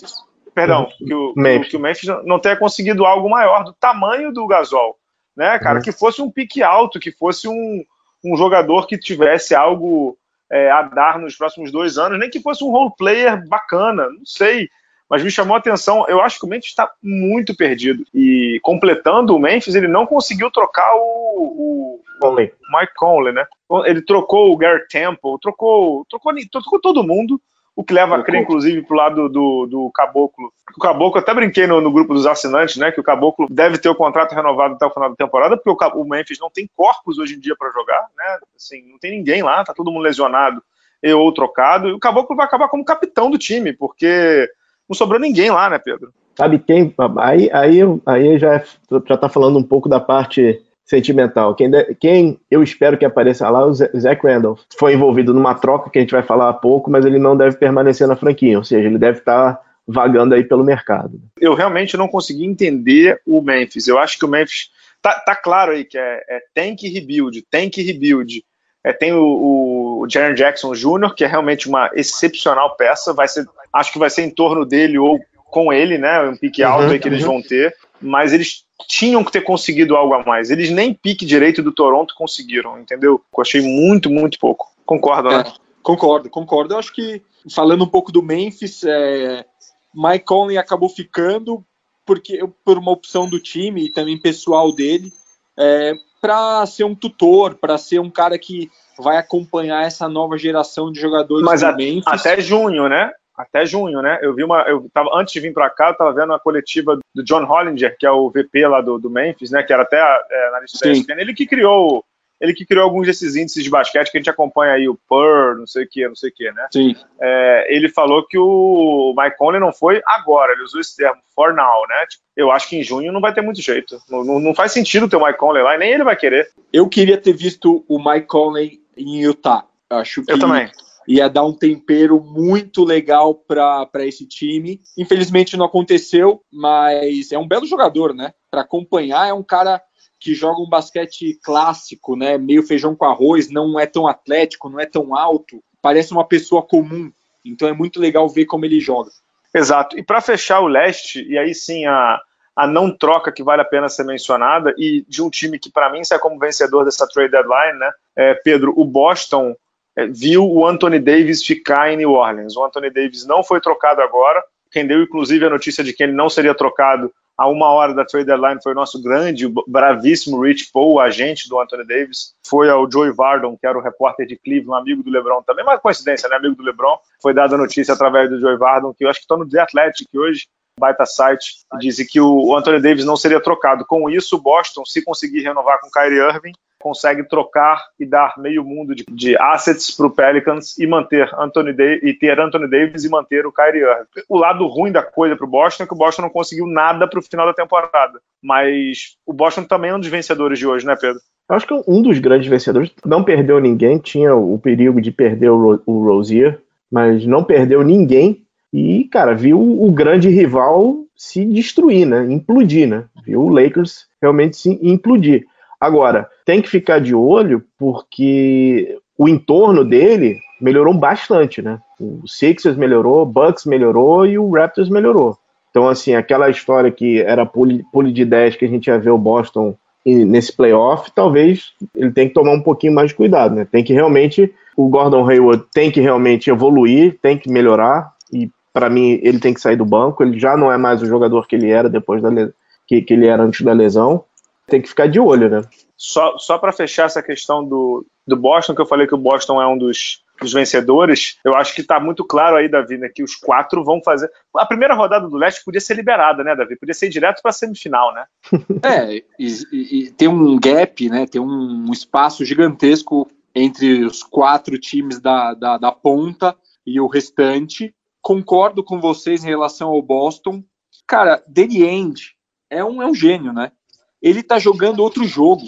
Perdão, que o, Memphis. que o Memphis não tenha conseguido algo maior, do tamanho do Gasol. Né, cara, uhum. que fosse um pique alto, que fosse um, um jogador que tivesse algo é, a dar nos próximos dois anos, nem que fosse um role player bacana, não sei. Mas me chamou a atenção, eu acho que o Memphis está muito perdido. E completando o Memphis, ele não conseguiu trocar o, o Mike Conley, né? Ele trocou o Garrett Temple, trocou, trocou, trocou todo mundo. o que leva a crer, inclusive, para o lado do, do Caboclo. O Caboclo, até brinquei no, no, grupo dos assinantes, né? Que o Caboclo deve ter o contrato renovado até o final da temporada, porque o, o Memphis não tem corpos hoje em dia para jogar, né? Assim, não tem ninguém lá, tá todo mundo lesionado e ou trocado. E o Caboclo vai acabar como capitão do time, porque não sobrou ninguém lá, né, Pedro? Sabe quem? Aí, aí, aí já, já tá falando um pouco da parte sentimental. Quem, de, quem eu espero que apareça lá é o Zach Randolph. Foi envolvido numa troca que a gente vai falar há pouco, mas ele não deve permanecer na franquia, ou seja, ele deve estar vagando aí pelo mercado. Eu realmente não consegui entender o Memphis. Eu acho que o Memphis tá, tá claro aí que é, é tank rebuild, tank rebuild. É, tem o, o Jaren Jackson Jr., que é realmente uma excepcional peça. Vai ser, acho que vai ser em torno dele ou com ele, né? Um pique alto uhum, aí que uhum. eles vão ter. Mas eles tinham que ter conseguido algo a mais. Eles nem pique direito do Toronto conseguiram, entendeu? Eu achei muito, muito pouco. Concordo, né? É, concordo, concordo. Eu acho que, falando um pouco do Memphis, é, Mike Conley acabou ficando porque por uma opção do time e também pessoal dele, é, para ser um tutor, para ser um cara que vai acompanhar essa nova geração de jogadores Mas a. Até junho, né? até junho, né? Eu vi uma, eu tava antes de vir para cá, eu tava vendo a coletiva do John Hollinger, que é o VP lá do, do Memphis, né? Que era até é, na lista da ESPN. Ele que criou, ele que criou alguns desses índices de basquete que a gente acompanha aí, o PUR, não sei o que, não sei o que, né? Sim. É, ele falou que o Mike Conley não foi agora, ele usou esse termo, for now, né? Tipo, eu acho que em junho não vai ter muito jeito. Não, não, não faz sentido ter o Mike Conley lá e nem ele vai querer. Eu queria ter visto o Mike Conley em Utah. Acho que eu também ia dar um tempero muito legal para esse time. Infelizmente não aconteceu, mas é um belo jogador, né? Para acompanhar, é um cara que joga um basquete clássico, né? Meio feijão com arroz, não é tão atlético, não é tão alto, parece uma pessoa comum. Então é muito legal ver como ele joga. Exato. E para fechar o leste, e aí sim a, a não troca que vale a pena ser mencionada, e de um time que para mim sai como vencedor dessa trade deadline, né? É, Pedro, o Boston é, viu o Anthony Davis ficar em New Orleans. O Anthony Davis não foi trocado agora, quem deu inclusive a notícia de que ele não seria trocado a uma hora da trade deadline foi o nosso grande, bravíssimo Rich Paul, agente do Anthony Davis. Foi ao Joey Vardon, que era o repórter de Cleveland, amigo do LeBron também, mas coincidência, né? Amigo do LeBron. Foi dada a notícia através do Joey Vardon, que eu acho que está no The Athletic hoje, baita site, disse que o Anthony Davis não seria trocado. Com isso, o Boston, se conseguir renovar com Kyrie Irving, consegue trocar e dar meio mundo de, de assets para o Pelicans e manter Anthony Davis, e ter Anthony Davis e manter o Kyrie Irving. O lado ruim da coisa para o Boston é que o Boston não conseguiu nada para o final da temporada. Mas o Boston também é um dos vencedores de hoje, né, Pedro? Eu acho que um dos grandes vencedores não perdeu ninguém, tinha o perigo de perder o, o Rozier, mas não perdeu ninguém e, cara, viu o grande rival se destruir, né? Implodir, né? Viu o Lakers realmente se implodir. Agora, tem que ficar de olho porque o entorno dele melhorou bastante, né? O Sixers melhorou, o Bucks melhorou e o Raptors melhorou. Então, assim, aquela história que era pule, de 10 que a gente ia ver o Boston nesse playoff, talvez ele tenha que tomar um pouquinho mais de cuidado, né? Tem que realmente, o Gordon Hayward tem que realmente evoluir, tem que melhorar, e para mim ele tem que sair do banco, ele já não é mais o jogador que ele era depois da que, que ele era antes da lesão tem que ficar de olho, né? Só, só para fechar essa questão do, do Boston, que eu falei que o Boston é um dos, dos vencedores, eu acho que está muito claro aí, Davi, né, que os quatro vão fazer. A primeira rodada do leste podia ser liberada, né, Davi? Podia ser direto para a semifinal, né? <laughs> É, e, e, tem um gap, né? Tem um espaço gigantesco entre os quatro times da, da, da ponta e o restante. Concordo com vocês em relação ao Boston. Cara, Danny End é um, é um gênio, né? Ele está jogando outro jogo.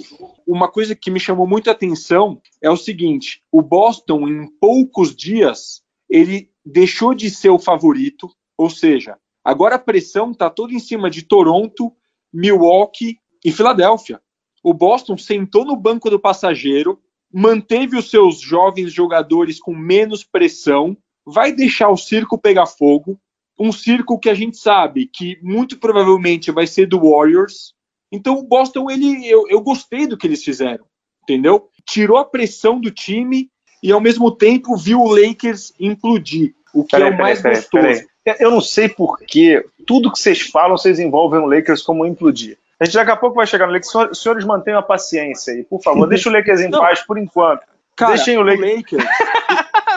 Uma coisa que me chamou muita atenção é o seguinte: o Boston, em poucos dias, ele deixou de ser o favorito, ou seja, agora a pressão está toda em cima de Toronto, Milwaukee e Filadélfia. O Boston sentou no banco do passageiro, manteve os seus jovens jogadores com menos pressão, vai deixar o circo pegar fogo. Um circo que a gente sabe que muito provavelmente vai ser do Warriors, então o Boston, ele, eu, eu gostei do que eles fizeram, entendeu? Tirou a pressão do time e ao mesmo tempo viu o Lakers implodir, o que peraí, é o mais peraí, gostoso. Peraí. Eu não sei por que tudo que vocês falam, vocês envolvem o Lakers como implodir. A gente daqui a pouco vai chegar no Lakers. Os senhores mantenham a paciência aí, por favor. <laughs> Deixa o Lakers em não. paz por enquanto. Cara, Deixem o Lakers. O Lakers,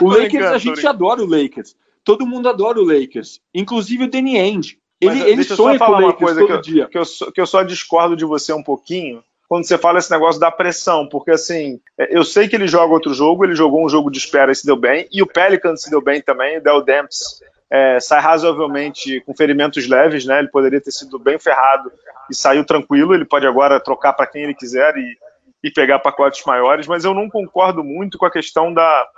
<laughs> o Lakers a gente adora o Lakers. todo mundo adora o Lakers, inclusive o Danny Ainge. Ele, Mas, ele sonha só com o uma Lakers coisa todo eu, dia. que, eu, só- que eu só discordo de você um pouquinho quando você fala esse negócio da pressão, porque assim, é, eu sei que ele joga outro jogo, ele jogou um jogo de espera e se deu bem, e o Pelicans se deu bem também, o Del Demps é, sai razoavelmente com ferimentos leves, né? Ele poderia ter sido bem ferrado e saiu tranquilo, ele pode agora trocar para quem ele quiser e, e pegar pacotes maiores, mas eu não concordo muito com a questão da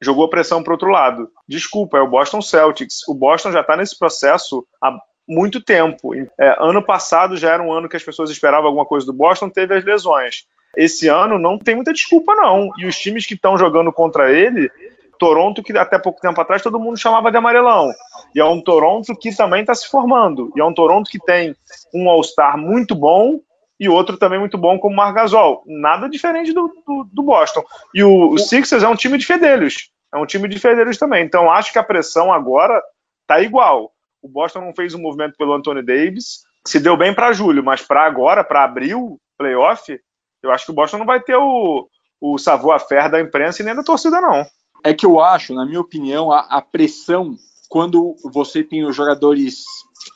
jogou a pressão para outro lado. Desculpa, é o Boston Celtics. O Boston já está nesse processo há muito tempo. É, ano passado já era um ano que as pessoas esperavam alguma coisa do Boston, teve as lesões. Esse ano não tem muita desculpa, não. E os times que estão jogando contra ele, Toronto, que até pouco tempo atrás todo mundo chamava de amarelão. E é um Toronto que também está se formando. E é um Toronto que tem um All-Star muito bom e outro também muito bom como o Margasol. Nada diferente do, do, do Boston. E o, o Sixers é um time de fedelhos. É um time de fedelhos também. Então acho que a pressão agora tá igual. O Boston não fez um movimento pelo Anthony Davis, se deu bem para julho, mas para agora, para abril, playoff, eu acho que o Boston não vai ter o, o savoir-faire da imprensa e nem da torcida, não. É que eu acho, na minha opinião, a, a pressão quando você tem os jogadores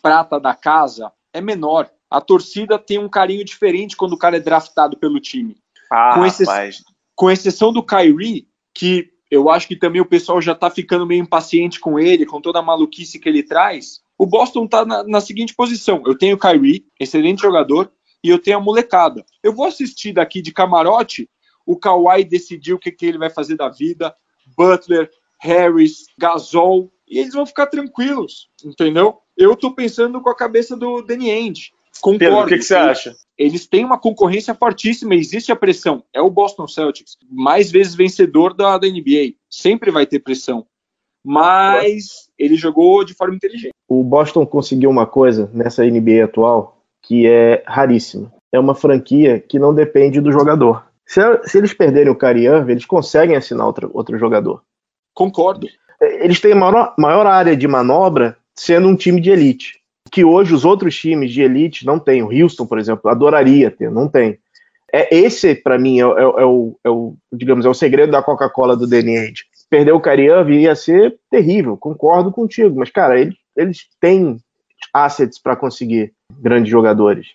prata da casa é menor. A torcida tem um carinho diferente quando o cara é draftado pelo time. Ah, Com exce- rapaz. Com exceção do Kyrie, que eu acho que também o pessoal já tá ficando meio impaciente com ele, com toda a maluquice que ele traz. O Boston tá na, na seguinte posição: eu tenho o Kyrie, excelente jogador, e eu tenho a molecada. Eu vou assistir daqui de camarote o Kawhi decidir o que, que ele vai fazer da vida, Butler, Harris, Gasol, e eles vão ficar tranquilos, entendeu? Eu tô pensando com a cabeça do Danny Ainge. Concordo. Pedro, o que, que você acha? Eles têm uma concorrência fortíssima, existe a pressão. É o Boston Celtics, mais vezes vencedor da, da NBA. Sempre vai ter pressão. Mas ele jogou de forma inteligente. O Boston conseguiu uma coisa nessa NBA atual que é raríssima. É uma franquia que não depende do jogador. Se, se eles perderem o Kyrie Irving, eles conseguem assinar outro, outro jogador. Concordo. Eles têm maior, maior área de manobra sendo um time de elite. Que hoje os outros times de elite não têm. O Houston, por exemplo, adoraria ter, não tem. É, esse, para mim, é, é- é o, é o, digamos, é o segredo da Coca-Cola do Ainge. Perder o Irving ia ser terrível, concordo contigo. Mas, cara, eles, eles têm assets para conseguir grandes jogadores.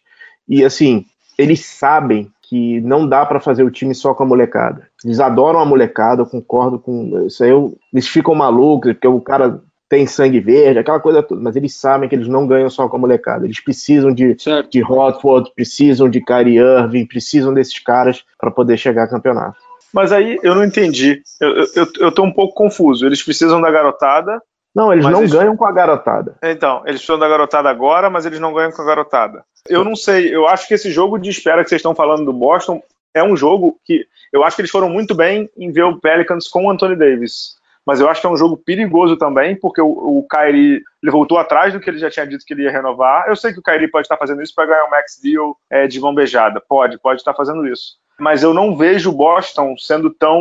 E, assim, eles sabem que não dá para fazer o time só com a molecada. Eles adoram a molecada, eu concordo com isso aí. eu- Eles ficam malucos, porque o cara tem sangue verde, aquela coisa toda, mas eles sabem que eles não ganham só com a molecada. Eles precisam de, Certo. de Hotford, precisam de Kyrie Irving, precisam desses caras para poder chegar a campeonato. Mas aí eu não entendi. Eu, eu, eu- tô um pouco confuso. Eles precisam da garotada. Não, eles não isso- ganham com a garotada. Então, eles precisam da garotada agora, mas eles não ganham com a garotada. Eu não sei. Eu acho que esse jogo de espera que vocês estão falando do Boston é um jogo que eu acho que eles foram muito bem em ver o Pelicans com o Anthony Davis. Mas eu acho que é um jogo perigoso também, porque o, o Kyrie ele voltou atrás do que ele já tinha dito que ele ia renovar. Eu sei que o Kyrie pode estar fazendo isso para ganhar um max deal é, de mão beijada. Pode, pode estar fazendo isso. Mas eu não vejo o Boston sendo tão.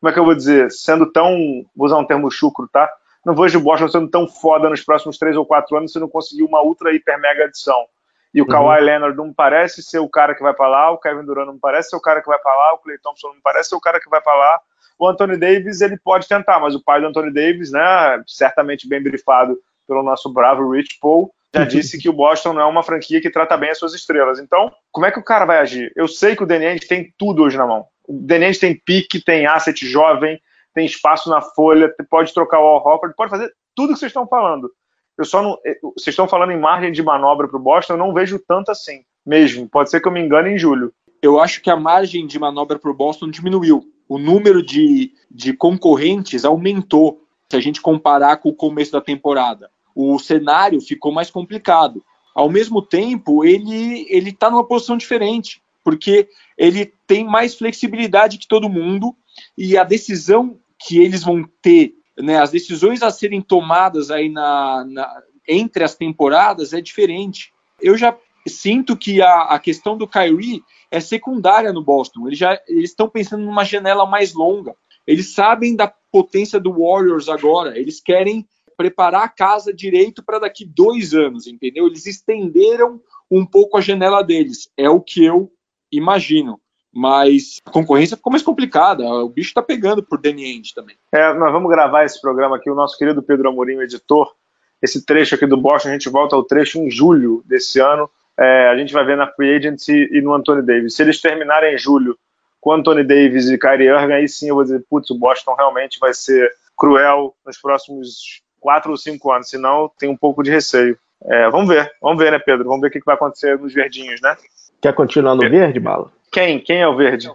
Como é que eu vou dizer? Sendo tão. Vou usar um termo chucro, tá? Não vejo o Boston sendo tão foda nos próximos três ou quatro anos se não conseguir uma ultra, hiper, mega adição. E o Uhum. Kawhi Leonard não parece ser o cara que vai para lá, o Kevin Durant não parece ser o cara que vai para lá, o Clay Thompson não parece ser o cara que vai para lá. O Anthony Davis, ele pode tentar, mas o pai do Anthony Davis, né, certamente bem brifado pelo nosso bravo Rich Paul, já <laughs> disse que o Boston não é uma franquia que trata bem as suas estrelas. Então, como é que o cara vai agir? Eu sei que o Ainge tem tudo hoje na mão. O Ainge tem pique, tem asset jovem, tem espaço na folha, pode trocar o Al Horford, pode fazer tudo que vocês estão falando. Eu só não. eh, Vocês estão falando em margem de manobra para o Boston, eu não vejo tanto assim, mesmo. Pode ser que eu me engane em julho. Eu acho que a margem de manobra para o Boston diminuiu. O número de, de concorrentes aumentou se a gente comparar com o começo da temporada. O cenário ficou mais complicado. Ao mesmo tempo, ele ele está numa posição diferente, porque ele tem mais flexibilidade que todo mundo e a decisão que eles vão ter, né, as decisões a serem tomadas aí na, na- entre as temporadas é diferente. Eu já sinto que a, a questão do Kyrie é secundária no Boston. Eles já estão pensando numa janela mais longa. Eles sabem da potência do Warriors agora. Eles querem preparar a casa direito para daqui dois anos, entendeu? Eles estenderam um pouco a janela deles. É o que eu imagino. mas a concorrência ficou mais complicada. O bicho tá pegando por Danny Ainge também. É, nós vamos gravar esse programa aqui, o nosso querido Pedro Amorim, editor. Esse trecho aqui do Boston, a gente volta ao trecho em julho desse ano. É, a gente vai ver na Free Agency e no Anthony Davis. Se eles terminarem em julho com Anthony Davis e Kyrie Irving, aí sim eu vou dizer, putz, o Boston realmente vai ser cruel nos próximos quatro ou cinco anos, senão tem um pouco de receio. É, vamos ver, vamos ver, né, Pedro? Vamos ver o que vai acontecer nos verdinhos, né? Quer continuar no verde, Bala? Quem? Quem é o verde?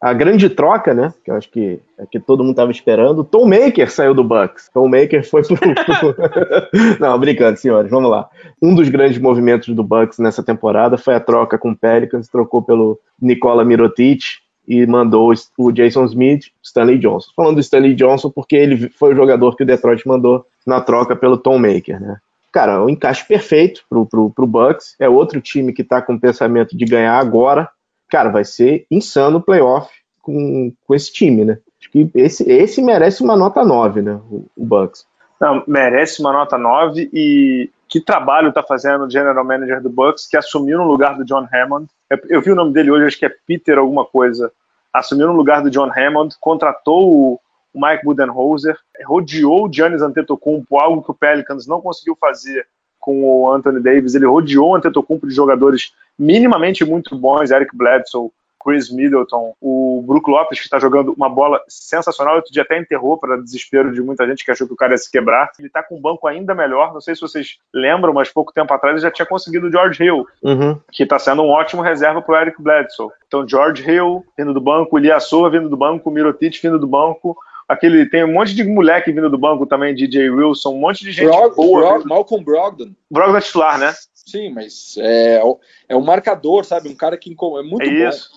A grande troca, né? Que eu acho que é que todo mundo estava esperando. Tom Maker saiu do Bucks. Tom Maker foi pro. <laughs> Não, brincando, senhores, vamos lá. Um dos grandes movimentos do Bucks nessa temporada foi a troca com o Pelicans, trocou pelo Nicola Mirotic e mandou o Jason Smith, Stanley Johnson. Falando do Stanley Johnson porque ele foi o jogador que o Detroit mandou na troca pelo Tom Maker, né? Cara, o um encaixe perfeito pro, pro, pro Bucks. É outro time que tá com o pensamento de ganhar agora. Cara, vai ser insano o playoff com, com esse time, né? Acho que esse, esse merece uma nota 9, né? O, o Bucks. Não, merece uma nota 9 e que trabalho está fazendo o general manager do Bucks, que assumiu no lugar do John Hammond. Eu, vi o nome dele hoje, acho que é Peter alguma coisa. Assumiu no lugar do John Hammond, contratou o, o Mike Budenholzer, rodeou o Giannis Antetokounmpo, algo que o Pelicans não conseguiu fazer com o Anthony Davis. Ele rodeou o Antetokounmpo de jogadores minimamente muito bons, Eric Bledsoe, Chris Middleton, o Brook Lopes, que está jogando uma bola sensacional, outro dia até enterrou para desespero de muita gente que achou que o cara ia se quebrar. Ele está com um banco ainda melhor, não sei se vocês lembram, mas pouco tempo atrás ele já tinha conseguido o George Hill, uhum. que está sendo um ótimo reserva para o Eric Bledsoe. Então, George Hill vindo do banco, Ilyasova vindo do banco, Mirotic vindo do banco, aquele tem um monte de moleque vindo do banco também, DJ Wilson, um monte de gente Brog, boa. Brog, Malcolm Brogdon. Brogdon é titular, né? Sim, mas é, é um marcador, sabe? Um cara que é muito é bom. Isso.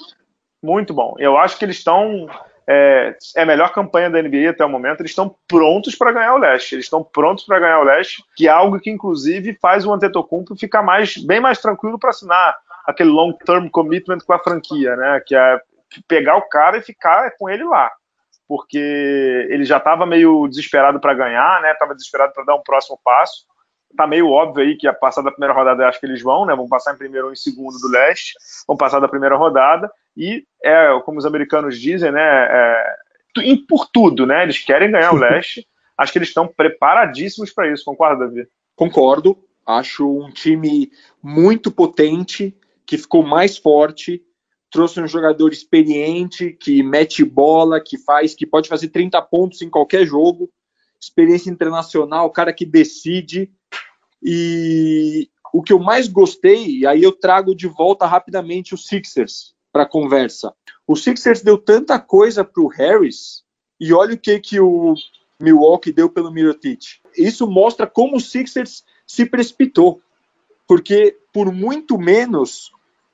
Muito bom. Eu acho que eles estão. É, é, a melhor campanha da NBA até o momento. Eles estão prontos para ganhar o leste. Eles estão prontos para ganhar o leste, que é algo que, inclusive, faz o Antetokounmpo ficar mais, bem mais tranquilo para assinar aquele long-term commitment com a franquia, né? Que é pegar o cara e ficar com ele lá. Porque ele já estava meio desesperado para ganhar, né? Estava desesperado para dar um próximo passo tá meio óbvio aí que a passar da primeira rodada acho que eles vão, né? Vão passar em primeiro ou em segundo do leste, vão passar da primeira rodada e é como os americanos dizem, né? É, por tudo, né? Eles querem ganhar o <laughs> leste. Acho que eles estão preparadíssimos para isso. Concorda, Davi? Concordo. Acho um time muito potente que ficou mais forte. Trouxe um jogador experiente que mete bola, que faz, que pode fazer 30 pontos em qualquer jogo. Experiência internacional, cara que decide e o que eu mais gostei, e aí eu trago de volta rapidamente os Sixers para conversa. O Sixers deu tanta coisa para o Harris, e olha o que, que o Milwaukee deu pelo Mirotic. Isso mostra como o Sixers se precipitou, porque por muito menos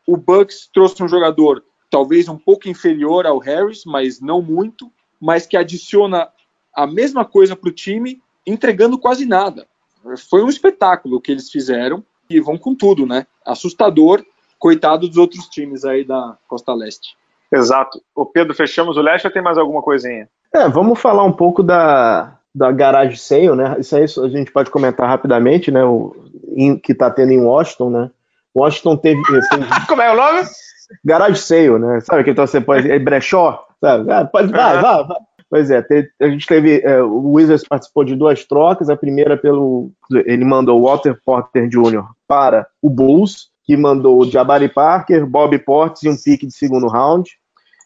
o Bucks trouxe um jogador talvez um pouco inferior ao Harris, mas não muito, mas que adiciona a mesma coisa para o time, entregando quase nada foi um espetáculo que eles fizeram e vão com tudo, né? Assustador, coitado dos outros times aí da Costa Leste. Exato. O Pedro, fechamos o leste ou tem mais alguma coisinha? É, vamos falar um pouco da, da garage sale, né? Isso aí a gente pode comentar rapidamente, né? O in, que tá tendo em Washington, né? Washington teve. teve... <laughs> Como é o nome? Garage sale, né? Sabe que então você pode. É brechó? Sabe? Ah, pode, vai, vai, vai. Pois é, a gente teve. É, o Wizards participou de duas trocas. A primeira pelo. Ele mandou o Walter Porter Jr. para o Bulls, que mandou o Jabari Parker, Bob Portes e um pique de segundo round.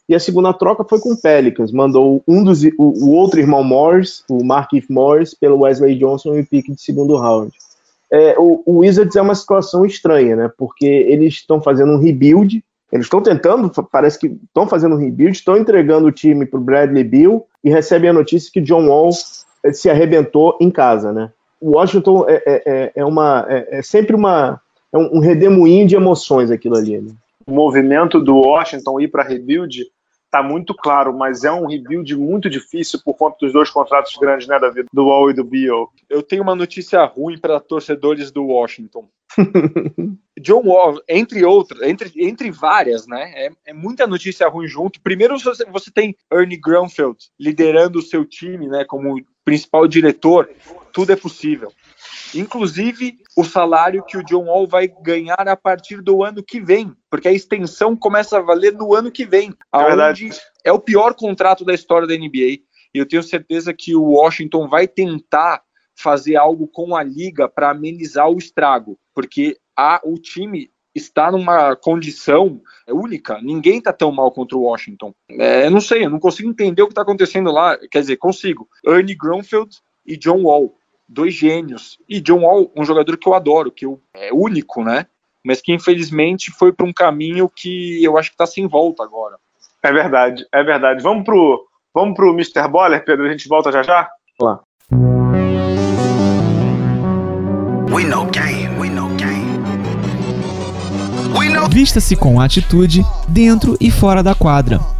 E a segunda troca foi com o Pelicans. Mandou um dos, o, o outro irmão Morris, o Markif Morris, pelo Wesley Johnson e um pique de segundo round. É, o, o Wizards é uma situação estranha, né? Porque eles estão fazendo um rebuild eles estão tentando, parece que estão fazendo um rebuild, estão entregando o time para o Bradley Bill e recebem a notícia que John Wall eh, se arrebentou em casa, né? Washington é, é, é, é uma, é, é, sempre uma, é um redemoinho de emoções aquilo ali. Né? O movimento do Washington ir para rebuild está muito claro, mas é um rebuild muito difícil por conta dos dois contratos grandes, né, David? Do Wall e do Bill. Eu tenho uma notícia ruim para torcedores do Washington. <laughs> John Wall, entre outras, entre, entre várias, né? É, é, muita notícia ruim junto. Primeiro, você, você tem Ernie Grunfeld liderando o seu time, né? Como principal diretor, tudo é possível. Inclusive o salário que o John Wall vai ganhar a partir do ano que vem, porque a extensão começa a valer no ano que vem, aonde é o pior contrato da história da NBA. E eu tenho certeza que o Washington vai tentar fazer algo com a liga para amenizar o estrago, porque a, o time está numa condição única. Ninguém está tão mal contra o Washington. É, eu não sei, eu não consigo entender o que está acontecendo lá. Quer dizer, consigo. Ernie Grunfeld e John Wall, dois gênios. E John Wall, um jogador que eu adoro, que eu, é único, né? Mas que infelizmente foi para um caminho que eu acho que está sem volta agora. É verdade, é verdade. Vamos pro, vamos pro Mr. Boller, Pedro. A gente volta já já? Lá. We know game, we know game. Vista-se com atitude dentro e fora da quadra.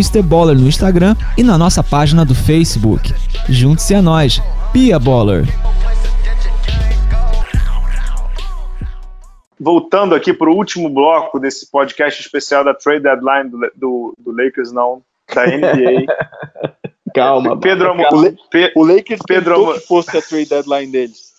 Mr. Baller no Instagram e na nossa página do Facebook. Junte-se a nós, Pia Baller. Voltando aqui para o último bloco desse podcast especial da Trade Deadline do, do, do Lakers, não, da NBA. <laughs> calma, Pedro calma. Amo- Pe- O Lakers Pedro tentou que fosse a trade deadline deles.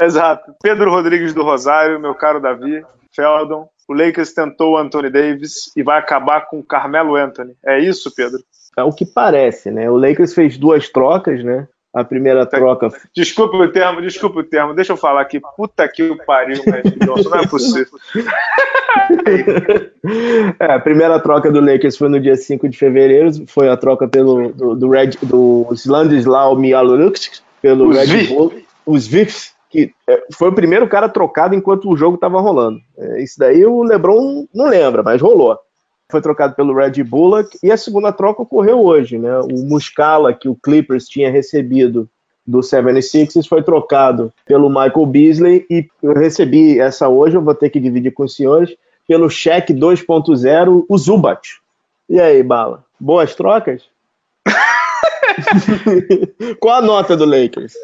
Exato. Pedro Rodrigues do Rosário, meu caro Davi, Feldon. O Lakers tentou o Anthony Davis e vai acabar com o Carmelo Anthony. É isso, Pedro? É o que parece, né? O Lakers fez duas trocas, né? A primeira troca Desculpa o termo, desculpa o termo. Deixa eu falar aqui. Puta que o pariu, Magic Johnson. Não é possível. <laughs> É, a primeira troca do Lakers foi no dia 5 de fevereiro, foi a troca pelo do, do Red do Slandislau Mialuruks pelo Os Red. Bull, os Vifs, que é, foi o primeiro cara trocado enquanto o jogo estava rolando. É, isso daí o LeBron não lembra, mas rolou. Foi trocado pelo Red Bullock e a segunda troca ocorreu hoje, né? O Muscala que o Clippers tinha recebido do 76ers foi trocado pelo Michael Beasley e eu recebi essa hoje, eu vou ter que dividir com os senhores, pelo cheque 2.0, o Zubat. E aí, Bala? Boas trocas? <laughs> <laughs> Qual a nota do Lakers?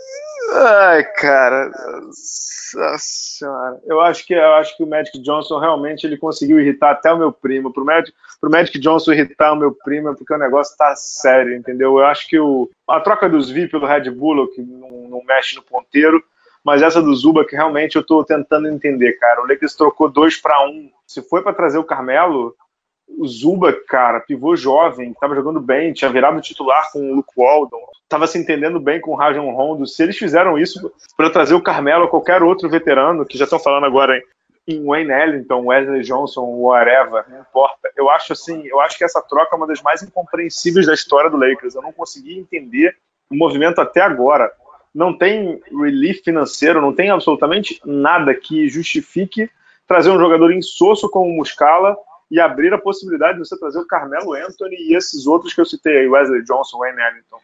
Ai, cara. Nossa senhora. Eu acho que eu acho que o Magic Johnson realmente ele conseguiu irritar até o meu primo. Pro Magic, pro Magic Johnson irritar o meu primo é porque o negócio tá sério, entendeu? Eu acho que o, a troca dos Vi pelo Red Bull que não, não mexe no ponteiro, mas essa do Zuba que realmente eu tô tentando entender, cara. O Lakers trocou dois para um. Se foi para trazer o Carmelo, o Zuba, cara, pivô jovem, tava jogando bem, tinha virado titular com o Luke Walton, tava se entendendo bem com o Rajon Rondo. Se eles fizeram isso para trazer o Carmelo ou qualquer outro veterano, que já estão falando agora em Wayne Ellington, Wesley Johnson, whatever, não importa. Eu acho assim, eu acho que essa troca é uma das mais incompreensíveis da história do Lakers. Eu não consegui entender o movimento até agora. Não tem relief financeiro, não tem absolutamente nada que justifique trazer um jogador insosso como o Muscala e abrir a possibilidade de você trazer o Carmelo Anthony e esses outros que eu citei aí, Wesley Johnson, Wayne Ellington.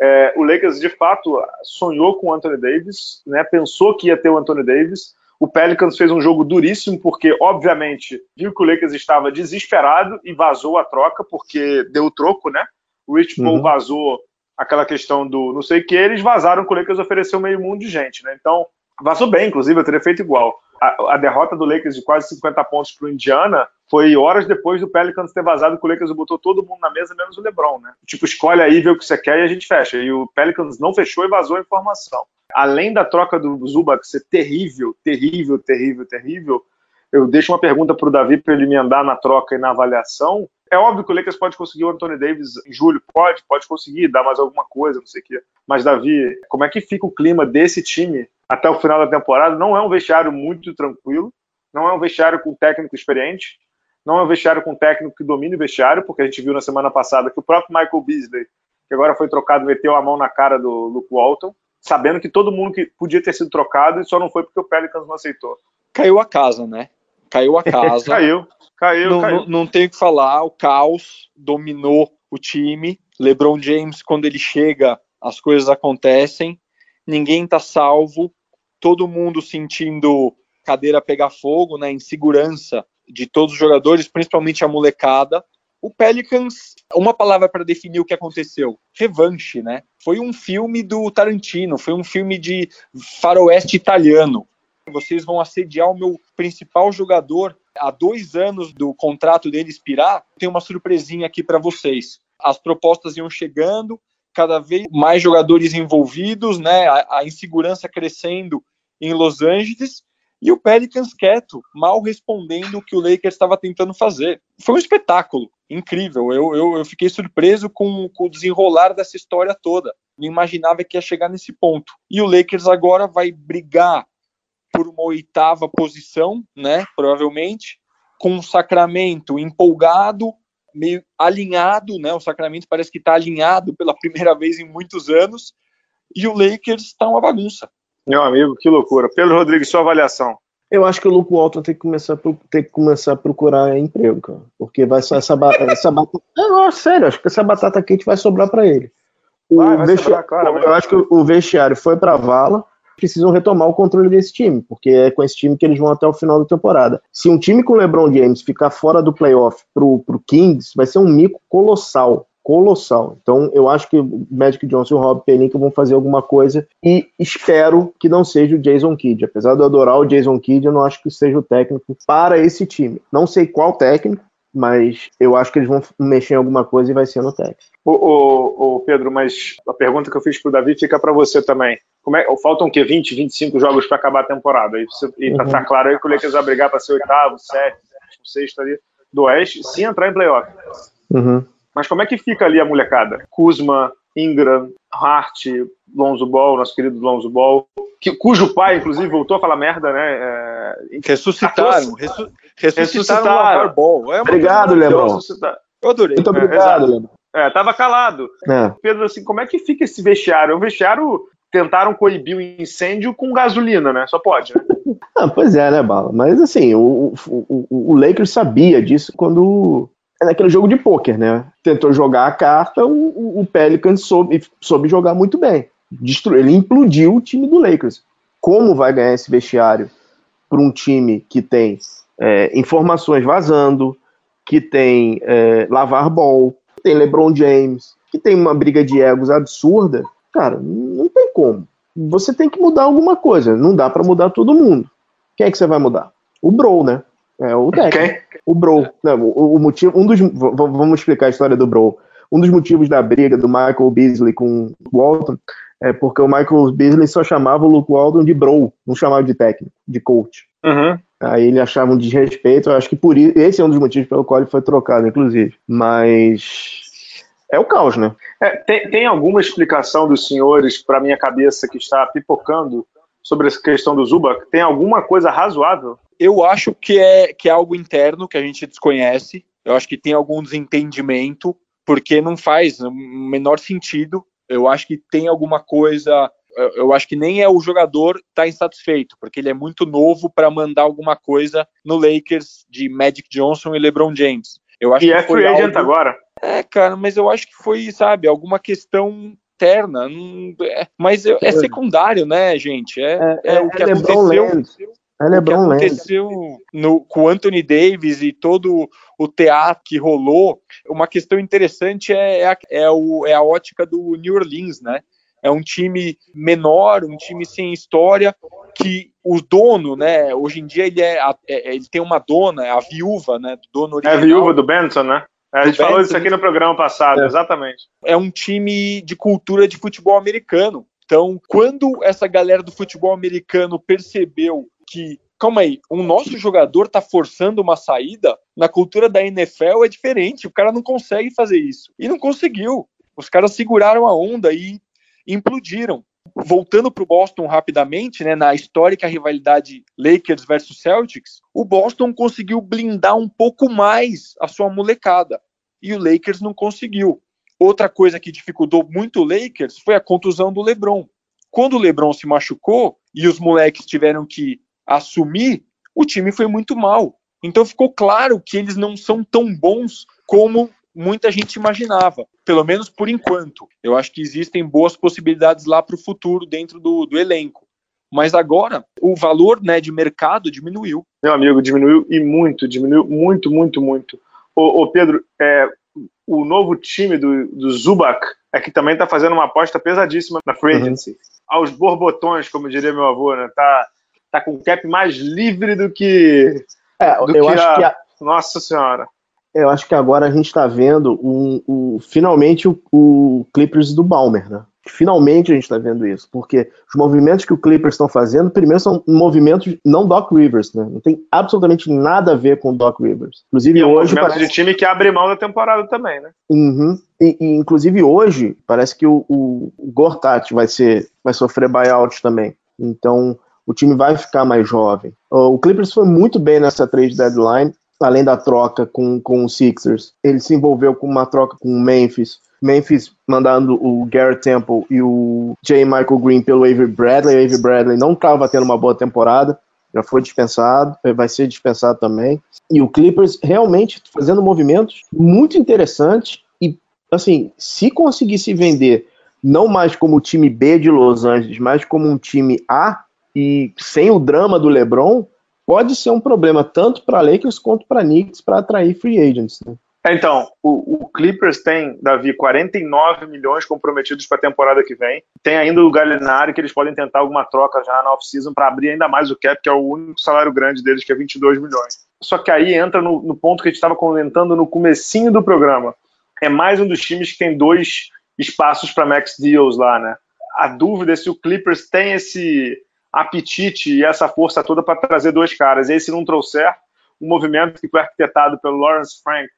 É, o Lakers, de fato, sonhou com o Anthony Davis, né, pensou que ia ter o Anthony Davis. O Pelicans fez um jogo duríssimo, porque, obviamente, viu que o Lakers estava desesperado e vazou a troca, porque deu o troco, né? O Rich Paul Uhum. vazou aquela questão do não sei o que, eles vazaram que o Lakers ofereceu meio mundo de gente, né? Então, vazou bem, inclusive, eu teria feito igual. A, a derrota do Lakers de quase 50 pontos para o Indiana foi horas depois do Pelicans ter vazado que o Lakers botou todo mundo na mesa, menos o LeBron, né? Tipo, escolhe aí, vê o que você quer e a gente fecha. E o Pelicans não fechou e vazou a informação. Além da troca do Zubac ser terrível, terrível, terrível, terrível, eu deixo uma pergunta para o Davi para ele me andar na troca e na avaliação. É óbvio que o Lakers pode conseguir o Anthony Davis em julho, pode, pode conseguir, dar mais alguma coisa, não sei o quê. Mas, Davi, como é que fica o clima desse time até o final da temporada? Não é um vestiário muito tranquilo, não é um vestiário com técnico experiente, não é um vestiário com técnico que domine o vestiário, porque a gente viu na semana passada que o próprio Michael Beasley, que agora foi trocado, meteu a mão na cara do Luke Walton, sabendo que todo mundo que podia ter sido trocado e só não foi porque o Pelicans não aceitou. Caiu a casa, né? Caiu a <laughs> casa. Caiu, caiu, não, caiu. não, não tem o que falar, o caos dominou o time. LeBron James, quando ele chega, as coisas acontecem, ninguém tá salvo. todo mundo sentindo cadeira pegar fogo, né, insegurança de todos os jogadores, principalmente a molecada. O Pelicans, uma palavra para definir o que aconteceu: revanche, né? Foi um filme do Tarantino, foi um filme de faroeste italiano. Vocês vão assediar o meu principal jogador há dois anos do contrato dele expirar. Tem uma surpresinha aqui para vocês. As propostas iam chegando, cada vez mais jogadores envolvidos, né? A, a insegurança crescendo em Los Angeles e o Pelicans quieto, mal respondendo o que o Lakers estava tentando fazer. Foi um espetáculo incrível. Eu, eu, eu fiquei surpreso com, com, o desenrolar dessa história toda. Não imaginava que ia chegar nesse ponto. E o Lakers agora vai brigar por uma oitava posição, né? Provavelmente, com o Sacramento empolgado, meio alinhado, né? O Sacramento parece que está alinhado pela primeira vez em muitos anos. E o Lakers está uma bagunça. Meu amigo, que loucura. Pedro Rodrigues, sua avaliação. Eu acho que o Luke Walton tem que começar a, que começar a procurar emprego, cara. Porque vai ser essa, essa batata. Não, sério, acho que essa batata quente vai sobrar para ele. O vai, vai vestiário, sobrar, claro, eu acho que o vestiário foi para vala. Precisam retomar o controle desse time, porque é com esse time que eles vão até o final da temporada. Se um time com LeBron James ficar fora do playoff pro, pro Kings, vai ser um mico colossal colossal. Então, eu acho que o Magic Johnson e o Rob Pelinka vão fazer alguma coisa e espero que não seja o Jason Kidd. Apesar de eu adorar o Jason Kidd, eu não acho que seja o técnico para esse time. Não sei qual técnico, mas eu acho que eles vão mexer em alguma coisa e vai ser no técnico. Ô Pedro, mas a pergunta que eu fiz para o Davi fica para você também. Como é, faltam o quê? 20, 25 jogos para acabar a temporada. E, e tá, uhum. tá claro aí que o Lakers vai brigar para ser oitavo, sétimo, sexto ali do Oeste, se entrar em playoff. Uhum. Mas como é que fica ali a molecada? Kuzma, Ingram, Hart, Lonzo Ball, nosso querido Lonzo Ball, que, cujo pai, inclusive, voltou a falar merda, né? É, ressuscitaram, ressu, ressuscitaram, o Ball. É obrigado, Lebron. Eu adorei. Muito obrigado, é, Lebron. É, tava calado. É. Pedro, assim, como é que fica esse vestiário? É um vestiário tentaram coibir o incêndio com gasolina, né? Só pode, né? <laughs> ah, pois é, né, Bala? Mas assim, o, o, o, Lakers sabia disso quando é naquele jogo de pôquer, né? Tentou jogar a carta, o, o Pelicans soube, soube jogar muito bem. Destru, ele implodiu o time do Lakers. Como vai ganhar esse vestiário para um time que tem é, informações vazando, que tem é, lavar ball, tem LeBron James, que tem uma briga de egos absurda? Cara, não tem como. Você tem que mudar alguma coisa. Não dá para mudar todo mundo. Quem é que você vai mudar? O Bro, né? É o técnico. O Bro. Não, o, o, motivo. Um dos. Vamos explicar a história do Bro. Um dos motivos da briga do Michael Beasley com o Walton é porque o Michael Beasley só chamava o Luke Walton de Bro, não chamava de técnico, de coach. Uhum. Aí ele achava um desrespeito. Eu acho que por isso. Esse é um dos motivos pelo qual ele foi trocado, inclusive. Mas. É o caos, né? É, tem, tem alguma explicação dos senhores, para minha cabeça, que está pipocando sobre essa questão do Zubac? Tem alguma coisa razoável? Eu acho que é, que é algo interno que a gente desconhece. Eu acho que tem algum desentendimento, porque não faz o menor sentido. Eu acho que tem alguma coisa. Eu acho que nem é o jogador estar tá insatisfeito, porque ele é muito novo para mandar alguma coisa no Lakers de Magic Johnson e LeBron James. Eu acho e que é free agent algo... agora. É, cara, mas eu acho que foi, sabe, alguma questão interna. Não... É, mas é, é secundário, né, gente? É, é, é, é o que aconteceu. É o que aconteceu no, com o Anthony Davis e todo o teatro que rolou, uma questão interessante é, é, a, é, o, é a ótica do New Orleans, né? É um time menor, um time sem história, que o dono, né? Hoje em dia ele é, é ele tem uma dona, é a viúva, né? Do dono original. É a viúva do Benson, né? A gente falou isso aqui no programa passado, é. exatamente. É um time de cultura de futebol americano. Então, quando essa galera do futebol americano percebeu que calma aí, o nosso jogador tá forçando uma saída, na cultura da NFL é diferente, o cara não consegue fazer isso. E não conseguiu. Os caras seguraram a onda e implodiram. Voltando para o Boston rapidamente, né, na histórica rivalidade Lakers versus Celtics, o Boston conseguiu blindar um pouco mais a sua molecada e o Lakers não conseguiu. Outra coisa que dificultou muito o Lakers foi a contusão do LeBron. Quando o LeBron se machucou e os moleques tiveram que assumir, o time foi muito mal. Então ficou claro que eles não são tão bons como muita gente imaginava, pelo menos por enquanto. Eu acho que existem boas possibilidades lá para o futuro dentro do, do elenco. mas agora o valor né, de mercado diminuiu. Meu amigo, diminuiu e muito, diminuiu muito, muito, muito. Ô, ô Pedro, é, o novo time do, do Zubac é que também está fazendo uma aposta pesadíssima na free uhum. agency. Uhum. Aos borbotões, como diria meu avô, né? Tá, tá com cap mais livre do que. É, do eu que acho a... que. A... Nossa Senhora. Eu acho que agora a gente está vendo um, um, finalmente o, o Clippers do Balmer, né? Finalmente a gente está vendo isso, porque os movimentos que o Clippers estão fazendo, primeiro são movimentos não Doc Rivers, né? Não tem absolutamente nada a ver com Doc Rivers. Inclusive e hoje é um parece... de time que abre mão da temporada também, né? Uhum. E, e, inclusive hoje parece que o, o, o Gortat vai ser vai sofrer buyout também. Então o time vai ficar mais jovem. O Clippers foi muito bem nessa trade deadline, além da troca com, com o Sixers. Ele se envolveu com uma troca com o Memphis Memphis mandando o Garrett Temple e o J. Michael Green pelo Avery Bradley. O Avery Bradley não estava tendo uma boa temporada, já foi dispensado, vai ser dispensado também. E o Clippers realmente fazendo movimentos muito interessantes e, assim, se conseguir se vender não mais como time B de Los Angeles, mas como um time A e sem o drama do LeBron, pode ser um problema tanto para Lakers quanto para Knicks para atrair free agents. Né? É, então, o, o, Clippers tem, Davi, 49 milhões comprometidos para a temporada que vem. Tem ainda o Gallinari, que eles podem tentar alguma troca já na off-season para abrir ainda mais o cap, que é o único salário grande deles, que é 22 milhões. Só que aí entra no, no ponto que a gente estava comentando no comecinho do programa. É mais um dos times que tem dois espaços para max deals lá, né? A dúvida é se o Clippers tem esse apetite e essa força toda para trazer dois caras. E aí, se não trouxer, o movimento que foi arquitetado pelo Lawrence Frank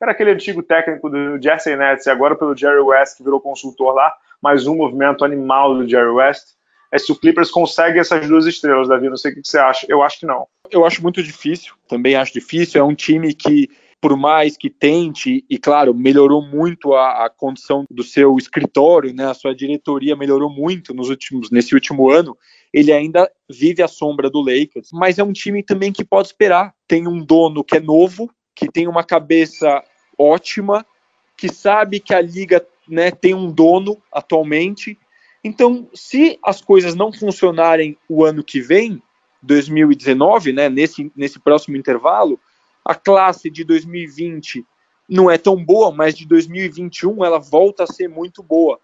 era aquele antigo técnico do Jesse Nets e agora pelo Jerry West, que virou consultor lá, mais um movimento animal do Jerry West. É se o Clippers consegue essas duas estrelas, Davi, não sei o que você acha. Eu acho que não. Eu acho muito difícil, também acho difícil. É um time que, por mais que tente, e claro, melhorou muito a, a condição do seu escritório, né? A sua diretoria melhorou muito nos últimos, nesse último ano. Ele ainda vive à sombra do Lakers, mas é um time também que pode esperar. Tem um dono que é novo, que tem uma cabeça ótima, que sabe que a liga né, tem um dono atualmente. Então, se as coisas não funcionarem o ano que vem, 2019, né, nesse, nesse próximo intervalo, a classe de 2020 não é tão boa, mas de 2021 ela volta a ser muito boa.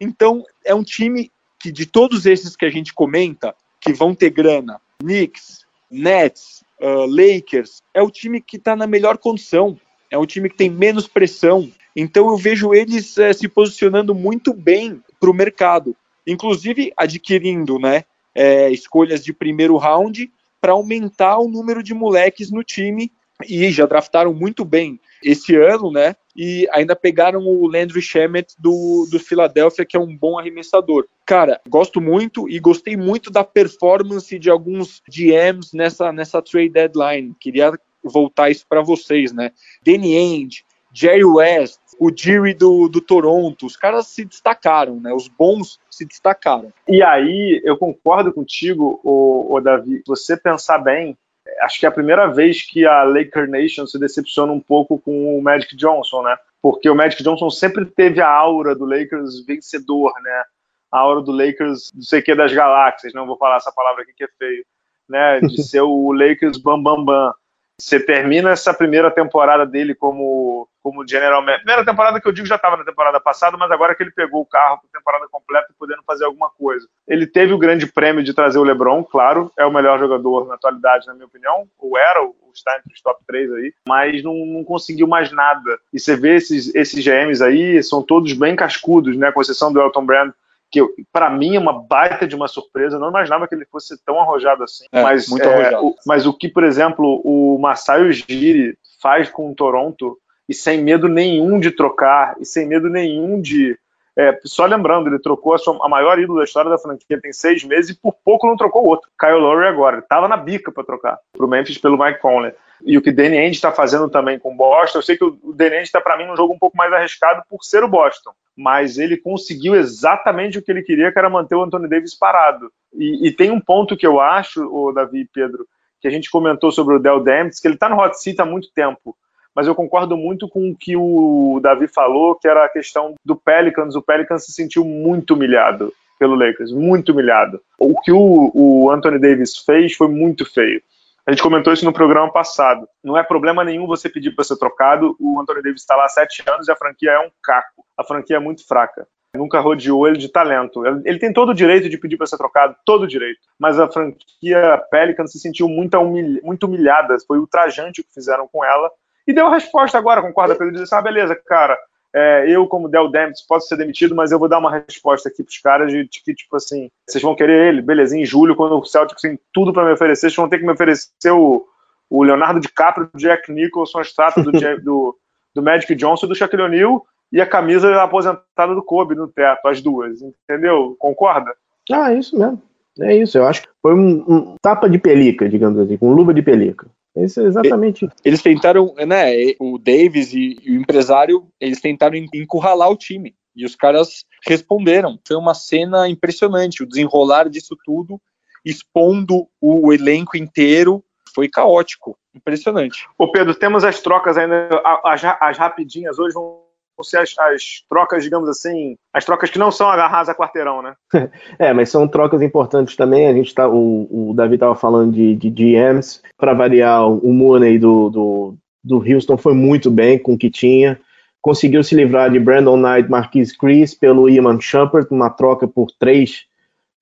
Então, é um time que, de todos esses que a gente comenta, que vão ter grana, Knicks, Nets, uh, Lakers, é o time que está na melhor condição, é um time que tem menos pressão. Então eu vejo eles uh, se posicionando muito bem para o mercado, inclusive adquirindo né, é, escolhas de primeiro round para aumentar o número de moleques no time e já draftaram muito bem esse ano, né? E ainda pegaram o Landry Shamet do, do Philadelphia, que é um bom arremessador. Cara, gosto muito e gostei muito da performance de alguns GMs nessa, nessa trade deadline. Queria voltar isso para vocês, né? Danny Ainge, Jerry West, o Jerry do, do Toronto, os caras se destacaram, né? Os bons se destacaram. E aí, eu concordo contigo, o Davi. Você pensar bem, acho que é a primeira vez que a Laker Nation se decepciona um pouco com o Magic Johnson, né? Porque o Magic Johnson sempre teve a aura do Lakers vencedor, né? A aura do Lakers, não sei o que, das galáxias, não vou falar essa palavra aqui que é feio, né? De <laughs> ser o Lakers bam bam bam. Você termina essa primeira temporada dele como, como general manager. Primeira temporada que eu digo já estava na temporada passada, mas agora que ele pegou o carro para temporada completa e podendo fazer alguma coisa. Ele teve o grande prêmio de trazer o LeBron, claro, é o melhor jogador na atualidade, na minha opinião, ou era, ou está entre os top 3 aí, mas não, não conseguiu mais nada. E você vê esses, esses GMs aí, são todos bem cascudos, né? Com exceção do Elton Brand, que para mim é uma baita de uma surpresa. Eu não imaginava que ele fosse tão arrojado assim. É, mas, muito é, arrojado. O, mas o que, por exemplo, o Masai Ujiri faz com o Toronto e sem medo nenhum de trocar e sem medo nenhum de é, só lembrando, ele trocou a, sua, a, maior ídolo da história da franquia tem seis meses e por pouco não trocou outro. Kyle Lowry agora. Ele estava na bica para trocar para o Memphis pelo Mike Conley. E o que Danny Ainge está fazendo também com o Boston, eu sei que o Danny Ainge está para mim num jogo um pouco mais arriscado por ser o Boston, mas ele conseguiu exatamente o que ele queria, que era manter o Anthony Davis parado. E, e tem um ponto que eu acho, o Davi e Pedro, que a gente comentou sobre o Del Demps, que ele está no hot seat há muito tempo mas eu concordo muito com o que o Davi falou, que era a questão do Pelicans. O Pelicans se sentiu muito humilhado. pelo Lakers, muito humilhado. O que o, o Anthony Davis fez foi muito feio. A gente comentou isso no programa passado. Não é problema nenhum você pedir para ser trocado. O Anthony Davis está lá há sete anos e a franquia é um caco. A franquia é muito fraca. Nunca rodeou ele de talento. Ele tem todo o direito de pedir para ser trocado, todo o direito. Mas a franquia Pelican se sentiu muito, humilha, muito humilhada. Foi ultrajante o que fizeram com ela. E deu a resposta agora, concorda? Para ele dizer: ah, beleza, cara, é, eu, como Del Demps, posso ser demitido, mas eu vou dar uma resposta aqui pros caras de que, tipo assim, vocês vão querer ele, beleza, em julho, quando o Celtics tem tudo para me oferecer, vocês vão ter que me oferecer o, o Leonardo DiCaprio, o Jack Nicholson, a estátua do, <laughs> do, do Magic Johnson e do Shaquille O'Neal e a camisa aposentada do Kobe no teto, as duas, entendeu? Concorda? Ah, é isso mesmo. É isso, eu acho que foi um, um tapa de pelica, digamos assim, com luva de pelica. Isso é exatamente. Eles tentaram, né? O Davis e, e o empresário, eles tentaram encurralar o time. E os caras responderam. Foi uma cena impressionante. O desenrolar disso tudo, expondo o elenco inteiro, foi caótico. Impressionante. Ô Pedro, temos as trocas ainda, as, as rapidinhas. Hoje vão ser as, as, trocas, digamos assim, as trocas que não são agarradas a quarteirão, né? <laughs> é, mas são trocas importantes também. A gente tá, o, o Davi estava falando de, de GMs. Para variar, o Mooney do, do, do Houston foi muito bem com o que tinha. Conseguiu se livrar de Brandon Knight, Marquis Chris pelo Iman Shumpert, uma troca por três,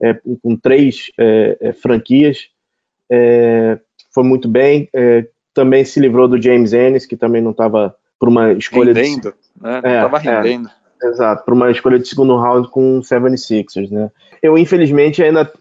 é, com três é, é, franquias. É, foi muito bem. É, também se livrou do James Ennis, que também não estava por uma escolha rendendo, de... né? Não estava é, rendendo. É, exato, por uma escolha de segundo round com o 76ers, né? Eu, infelizmente, ainda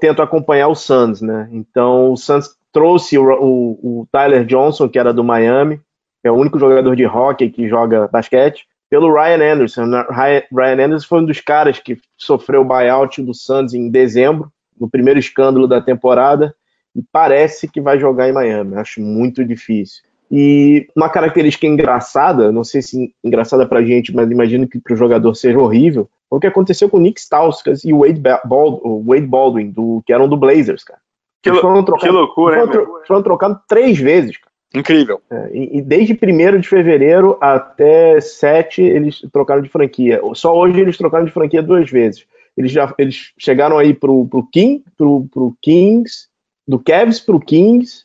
tento acompanhar o Suns, né? Então, o Suns trouxe o, o, o, Tyler Johnson, que era do Miami, que é o único jogador de hockey que joga basquete, pelo Ryan Anderson. Ryan Anderson foi um dos caras que sofreu o buyout do Suns em dezembro, no primeiro escândalo da temporada, e parece que vai jogar em Miami. Acho muito difícil. E uma característica engraçada, não sei se engraçada pra gente, mas imagino que pro jogador seja horrível, foi o que aconteceu com o Nick Stauskas e o Wade, Bald, o Wade Baldwin, do, que eram do Blazers, cara. Que, foram trocados, que loucura, foram, tro foram trocados três vezes, cara. Incrível. É, e, e, desde 1 de fevereiro até 7 eles trocaram de franquia. Só hoje eles trocaram de franquia duas vezes. Eles já eles chegaram aí pro, pro King, pro, pro Kings, do Cavs pro Kings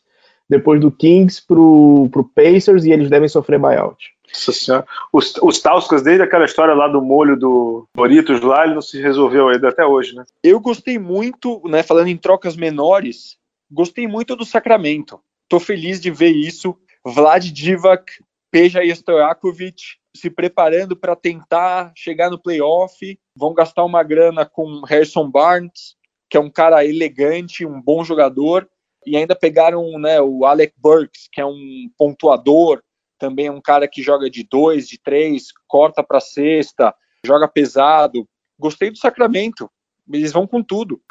depois do Kings pro, pro Pacers e eles devem sofrer buyout. Nossa senhora. Os, os Tauskas, desde aquela história lá do molho do Doritos lá, ele não se resolveu ainda até hoje, né? Eu gostei muito, né, falando em trocas menores, gostei muito do Sacramento. Tô feliz de ver isso. Vlad Divac, Peja Stojakovic se preparando para tentar chegar no playoff. Vão gastar uma grana com Harrison Barnes, que é um cara elegante, um bom jogador e ainda pegaram né, o Alec Burks, que é um pontuador, também é um cara que joga de dois, de três, corta para cesta, joga pesado. Gostei do Sacramento. Eles vão com tudo.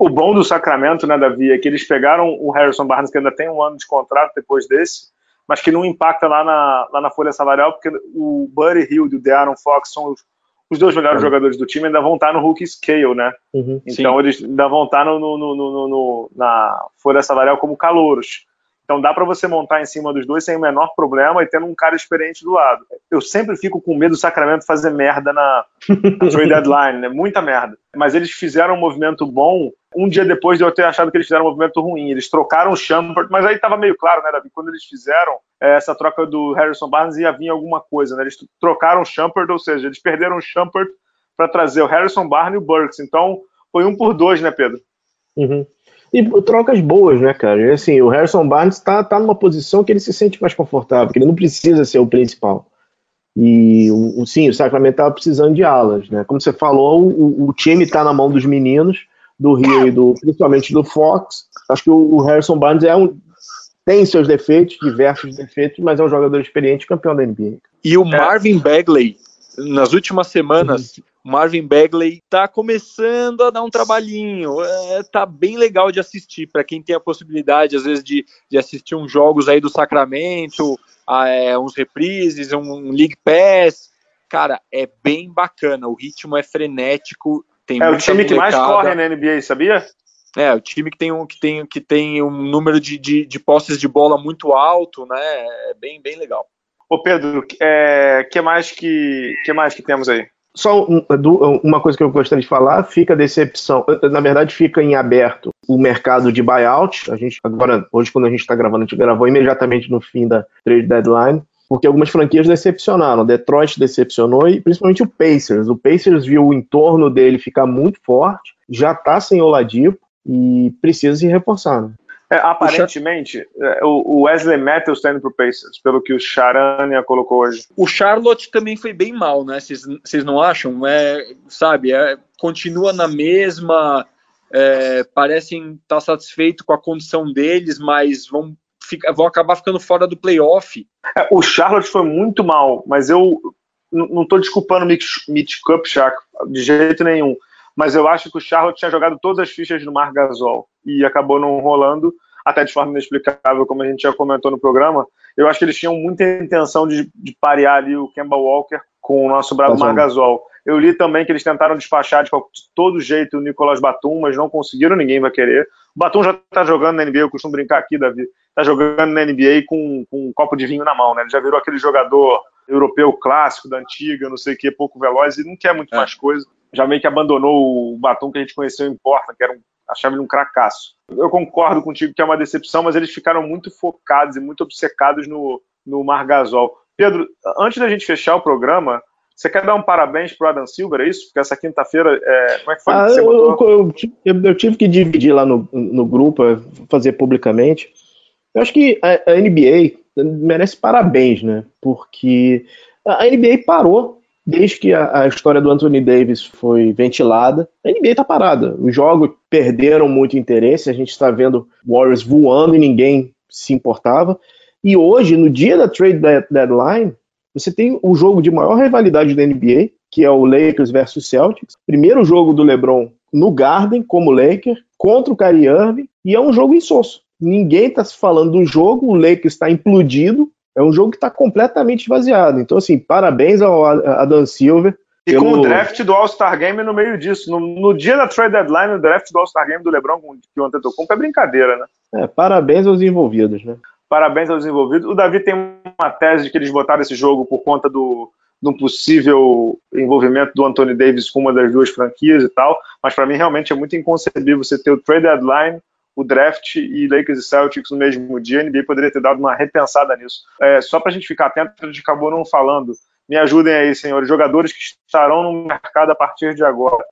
O bom do Sacramento, né, Davi, é que eles pegaram o Harrison Barnes, que ainda tem um ano de contrato depois desse, mas que não impacta lá na, lá na folha salarial, porque o Buddy Hill e o De'Aaron Fox são os os dois melhores jogadores do time ainda vão estar no rookie scale, né? Uhum, então sim. eles ainda vão estar no, no, no, no, na folha salarial como calouros. Então dá para você montar em cima dos dois sem o menor problema e tendo um cara experiente do lado. Eu sempre fico com medo do Sacramento fazer merda na, na trade <laughs> deadline, né? Muita merda. Mas eles fizeram um movimento bom um dia depois de eu ter achado que eles fizeram um movimento ruim. Eles trocaram o Shumpert, mas aí estava meio claro, né, Davi? Quando eles fizeram é, essa troca do Harrison Barnes, ia vir alguma coisa, né? Eles trocaram o Shumpert, ou seja, eles perderam o Shumpert para trazer o Harrison Barnes e o Burks. Então, foi um por dois, né, Pedro? Uhum. E trocas boas, né, cara? Assim, o Harrison Barnes está tá numa posição que ele se sente mais confortável, que ele não precisa ser o principal. E sim, o Sacramento estava precisando de alas, né? Como você falou, o, o time está na mão dos meninos do Rio e do, principalmente do Fox. Acho que o, Harrison Barnes é um, tem seus defeitos, diversos defeitos, mas é um jogador experiente, campeão da NBA. E o Marvin Bagley, nas últimas semanas, uhum. Marvin Bagley tá começando a dar um trabalhinho, é, tá bem legal de assistir para quem tem a possibilidade às vezes de, de assistir uns jogos aí do Sacramento, é, uns reprises, um, um League Pass, cara, é bem bacana, o ritmo é frenético, tem É o time que mais corre na NBA, sabia? É, o time que tem um, que tem, que tem um número de, de, de posses de bola muito alto, né? É bem, bem legal. Ô Pedro, é, que mais que que mais que temos aí? Só um, uma coisa que eu gostaria de falar, fica a decepção, na verdade fica em aberto o mercado de buyout, a gente agora, hoje quando a gente está gravando, a gente gravou imediatamente no fim da trade deadline, porque algumas franquias decepcionaram, Detroit decepcionou e principalmente o Pacers, o Pacers viu o entorno dele ficar muito forte, já está sem Oladipo e precisa se reforçar, né? É, aparentemente, é, o Wesley Matthews está indo pro Pacers, pelo que o Charania colocou hoje. O Charlotte também foi bem mal, né? Vocês não acham? É, sabe, é, continua na mesma, é, parecem estar tá satisfeitos com a condição deles, mas vão, ficar, vão acabar ficando fora do playoff. É, o Charlotte foi muito mal, mas eu não estou desculpando o Mitch Kupchak de jeito nenhum mas eu acho que o Charlotte tinha jogado todas as fichas no Mar Gasol e acabou não rolando, até de forma inexplicável, como a gente já comentou no programa. Eu acho que eles tinham muita intenção de, de parear ali o Kemba Walker com o nosso bravo Mar Gasol. Eu li também que eles tentaram despachar de, de todo jeito o Nicolas Batum, mas não conseguiram, ninguém vai querer. O Batum já está jogando na NBA, eu costumo brincar aqui, Davi, está jogando na NBA com, com um copo de vinho na mão, né? Ele já virou aquele jogador europeu clássico da antiga, não sei o que, pouco veloz, e não quer muito é. mais coisa já meio que abandonou o batom que a gente conheceu em Porta, que era um, achava ele um cracaço. Eu concordo contigo que é uma decepção, mas eles ficaram muito focados e muito obcecados no, no Margasol. Pedro, antes da gente fechar o programa, você quer dar um parabéns para o Adam Silver, é isso? Porque essa quinta-feira, é... como é que foi? Ah, que eu, eu, eu, eu, tive que dividir lá no, no grupo, é, fazer publicamente. Eu acho que a, a NBA merece parabéns, né? Porque a NBA parou desde que a, a, história do Anthony Davis foi ventilada, a NBA está parada. Os jogos perderam muito interesse, a gente está vendo Warriors voando e ninguém se importava. E hoje, no dia da trade deadline, você tem o jogo de maior rivalidade da NBA, que é o Lakers versus Celtics. Primeiro jogo do LeBron no Garden, como Laker, contra o Kyrie Irving, e é um jogo insosso. Ninguém está se falando do jogo, o Lakers está implodido, é um jogo que está completamente esvaziado. Então, assim, parabéns ao Adam Silver. E pelo... com o draft do All-Star Game no meio disso. No, no, dia da trade deadline, o draft do All-Star Game do LeBron que o Antetokounmpo é brincadeira, né? É, parabéns aos envolvidos, né? Parabéns aos envolvidos. O Davi tem uma tese de que eles botaram esse jogo por conta do, do possível envolvimento do Anthony Davis com uma das duas franquias e tal, mas para mim realmente é muito inconcebível você ter o trade deadline o draft e Lakers e Celtics no mesmo dia, a NBA poderia ter dado uma repensada nisso. É, só para a gente ficar atento, a gente acabou não falando. Me ajudem aí, senhores, jogadores que estarão no mercado a partir de agora.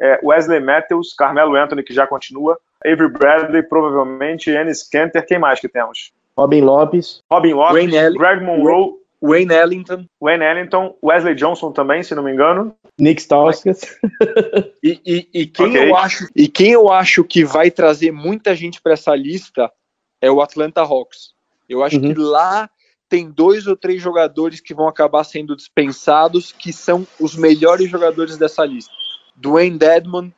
É, Wesley Matthews, Carmelo Anthony, que já continua, Avery Bradley, provavelmente, Ennis Kenter, quem mais que temos? Robin Lopes. Robin Lopes, Greg Monroe, Wayne Ellington. Wayne Ellington, Wesley Johnson também, se não me engano. Nick Stauskas. e, e, e, quem okay. eu acho, e quem eu acho que vai trazer muita gente para essa lista é o Atlanta Hawks. Eu acho uhum. que lá tem dois ou três jogadores que vão acabar sendo dispensados, que são os melhores jogadores dessa lista. Dwayne Dedmon,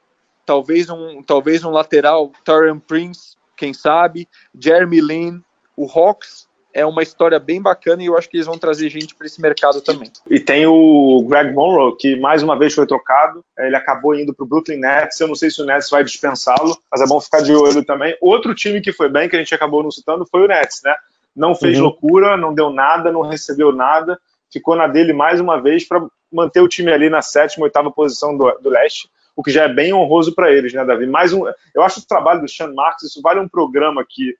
talvez um, talvez um lateral, Taurean Prince, quem sabe, Jeremy Lin. O Hawks é uma história bem bacana e eu acho que eles vão trazer gente para esse mercado também. E tem o Greg Monroe, que mais uma vez foi trocado, ele acabou indo para o Brooklyn Nets, eu não sei se o Nets vai dispensá-lo, mas é bom ficar de olho também. Outro time que foi bem, que a gente acabou não citando, foi o Nets, né? Não fez uhum. loucura, não deu nada, não recebeu nada, ficou na dele mais uma vez para manter o time ali na sétima, oitava posição do, do leste, o que já é bem honroso para eles, né, Davi? Mais um, eu acho o trabalho do Sean Marks, isso vale um programa aqui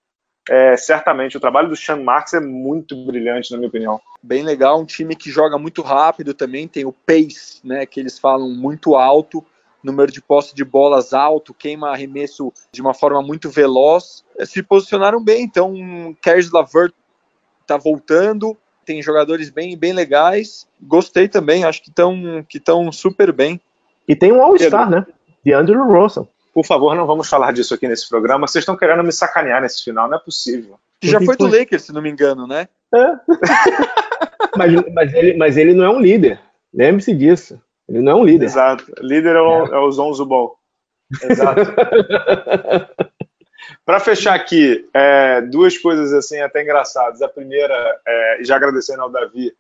é, certamente o trabalho do Sean Marks é muito brilhante, na minha opinião. Bem legal, um time que joga muito rápido também, tem o pace, né, que eles falam muito alto, número de posse de bolas alto, queima arremesso de uma forma muito veloz. É, se posicionaram bem, então Caris Lavert está voltando, tem jogadores bem, bem legais. Gostei também, acho que estão que super bem. E tem um All-Star, né? De Andrew Russell. Por favor, não vamos falar disso aqui nesse programa. Vocês estão querendo me sacanear nesse final, não é possível. Que já foi do Lakers, se não me engano, né? É. <laughs> mas, mas, ele, mas ele não é um líder. Lembre-se disso. Ele não é um líder. Exato. Líder é o, é. é o Zonzo Ball. Exato. <laughs> Para fechar aqui, é, duas coisas assim até engraçadas. A primeira, é, já agradecendo ao Davi,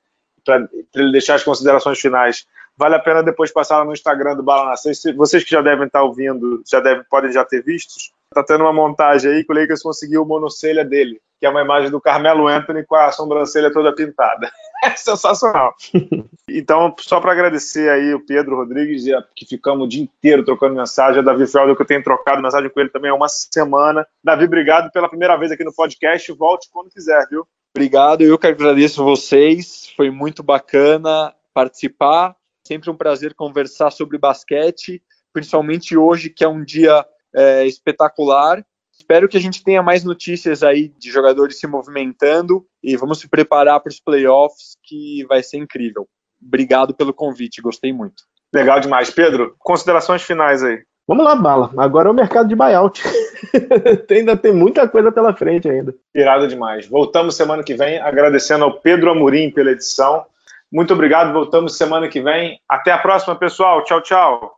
para ele deixar as considerações finais. Vale a pena depois passar no Instagram do Bala na Sexta. Vocês que já devem estar ouvindo, já devem, podem já ter visto. Tá tendo uma montagem aí que o Lakers conseguiu o monocelha dele, que é uma imagem do Carmelo Anthony com a sobrancelha toda pintada. <laughs> é sensacional. <laughs> Então, só para agradecer aí o Pedro Rodrigues, que ficamos o dia inteiro trocando mensagem. A Davi Felder, que eu tenho trocado mensagem com ele também há uma semana. Davi, obrigado pela primeira vez aqui no podcast. Volte quando quiser, viu? Obrigado, eu que agradeço vocês. Foi muito bacana participar. Sempre um prazer conversar sobre basquete, principalmente hoje, que é um dia é, espetacular. Espero que a gente tenha mais notícias aí de jogadores se movimentando e vamos se preparar para os playoffs, que vai ser incrível. Obrigado pelo convite, gostei muito. Legal demais. Pedro, considerações finais aí. Vamos lá, bala. Agora é o mercado de buyout. <laughs> ainda tem muita coisa pela frente ainda. Irado demais. Voltamos semana que vem, agradecendo ao Pedro Amorim pela edição. Muito obrigado, voltamos semana que vem. Até a próxima, pessoal. Tchau, tchau.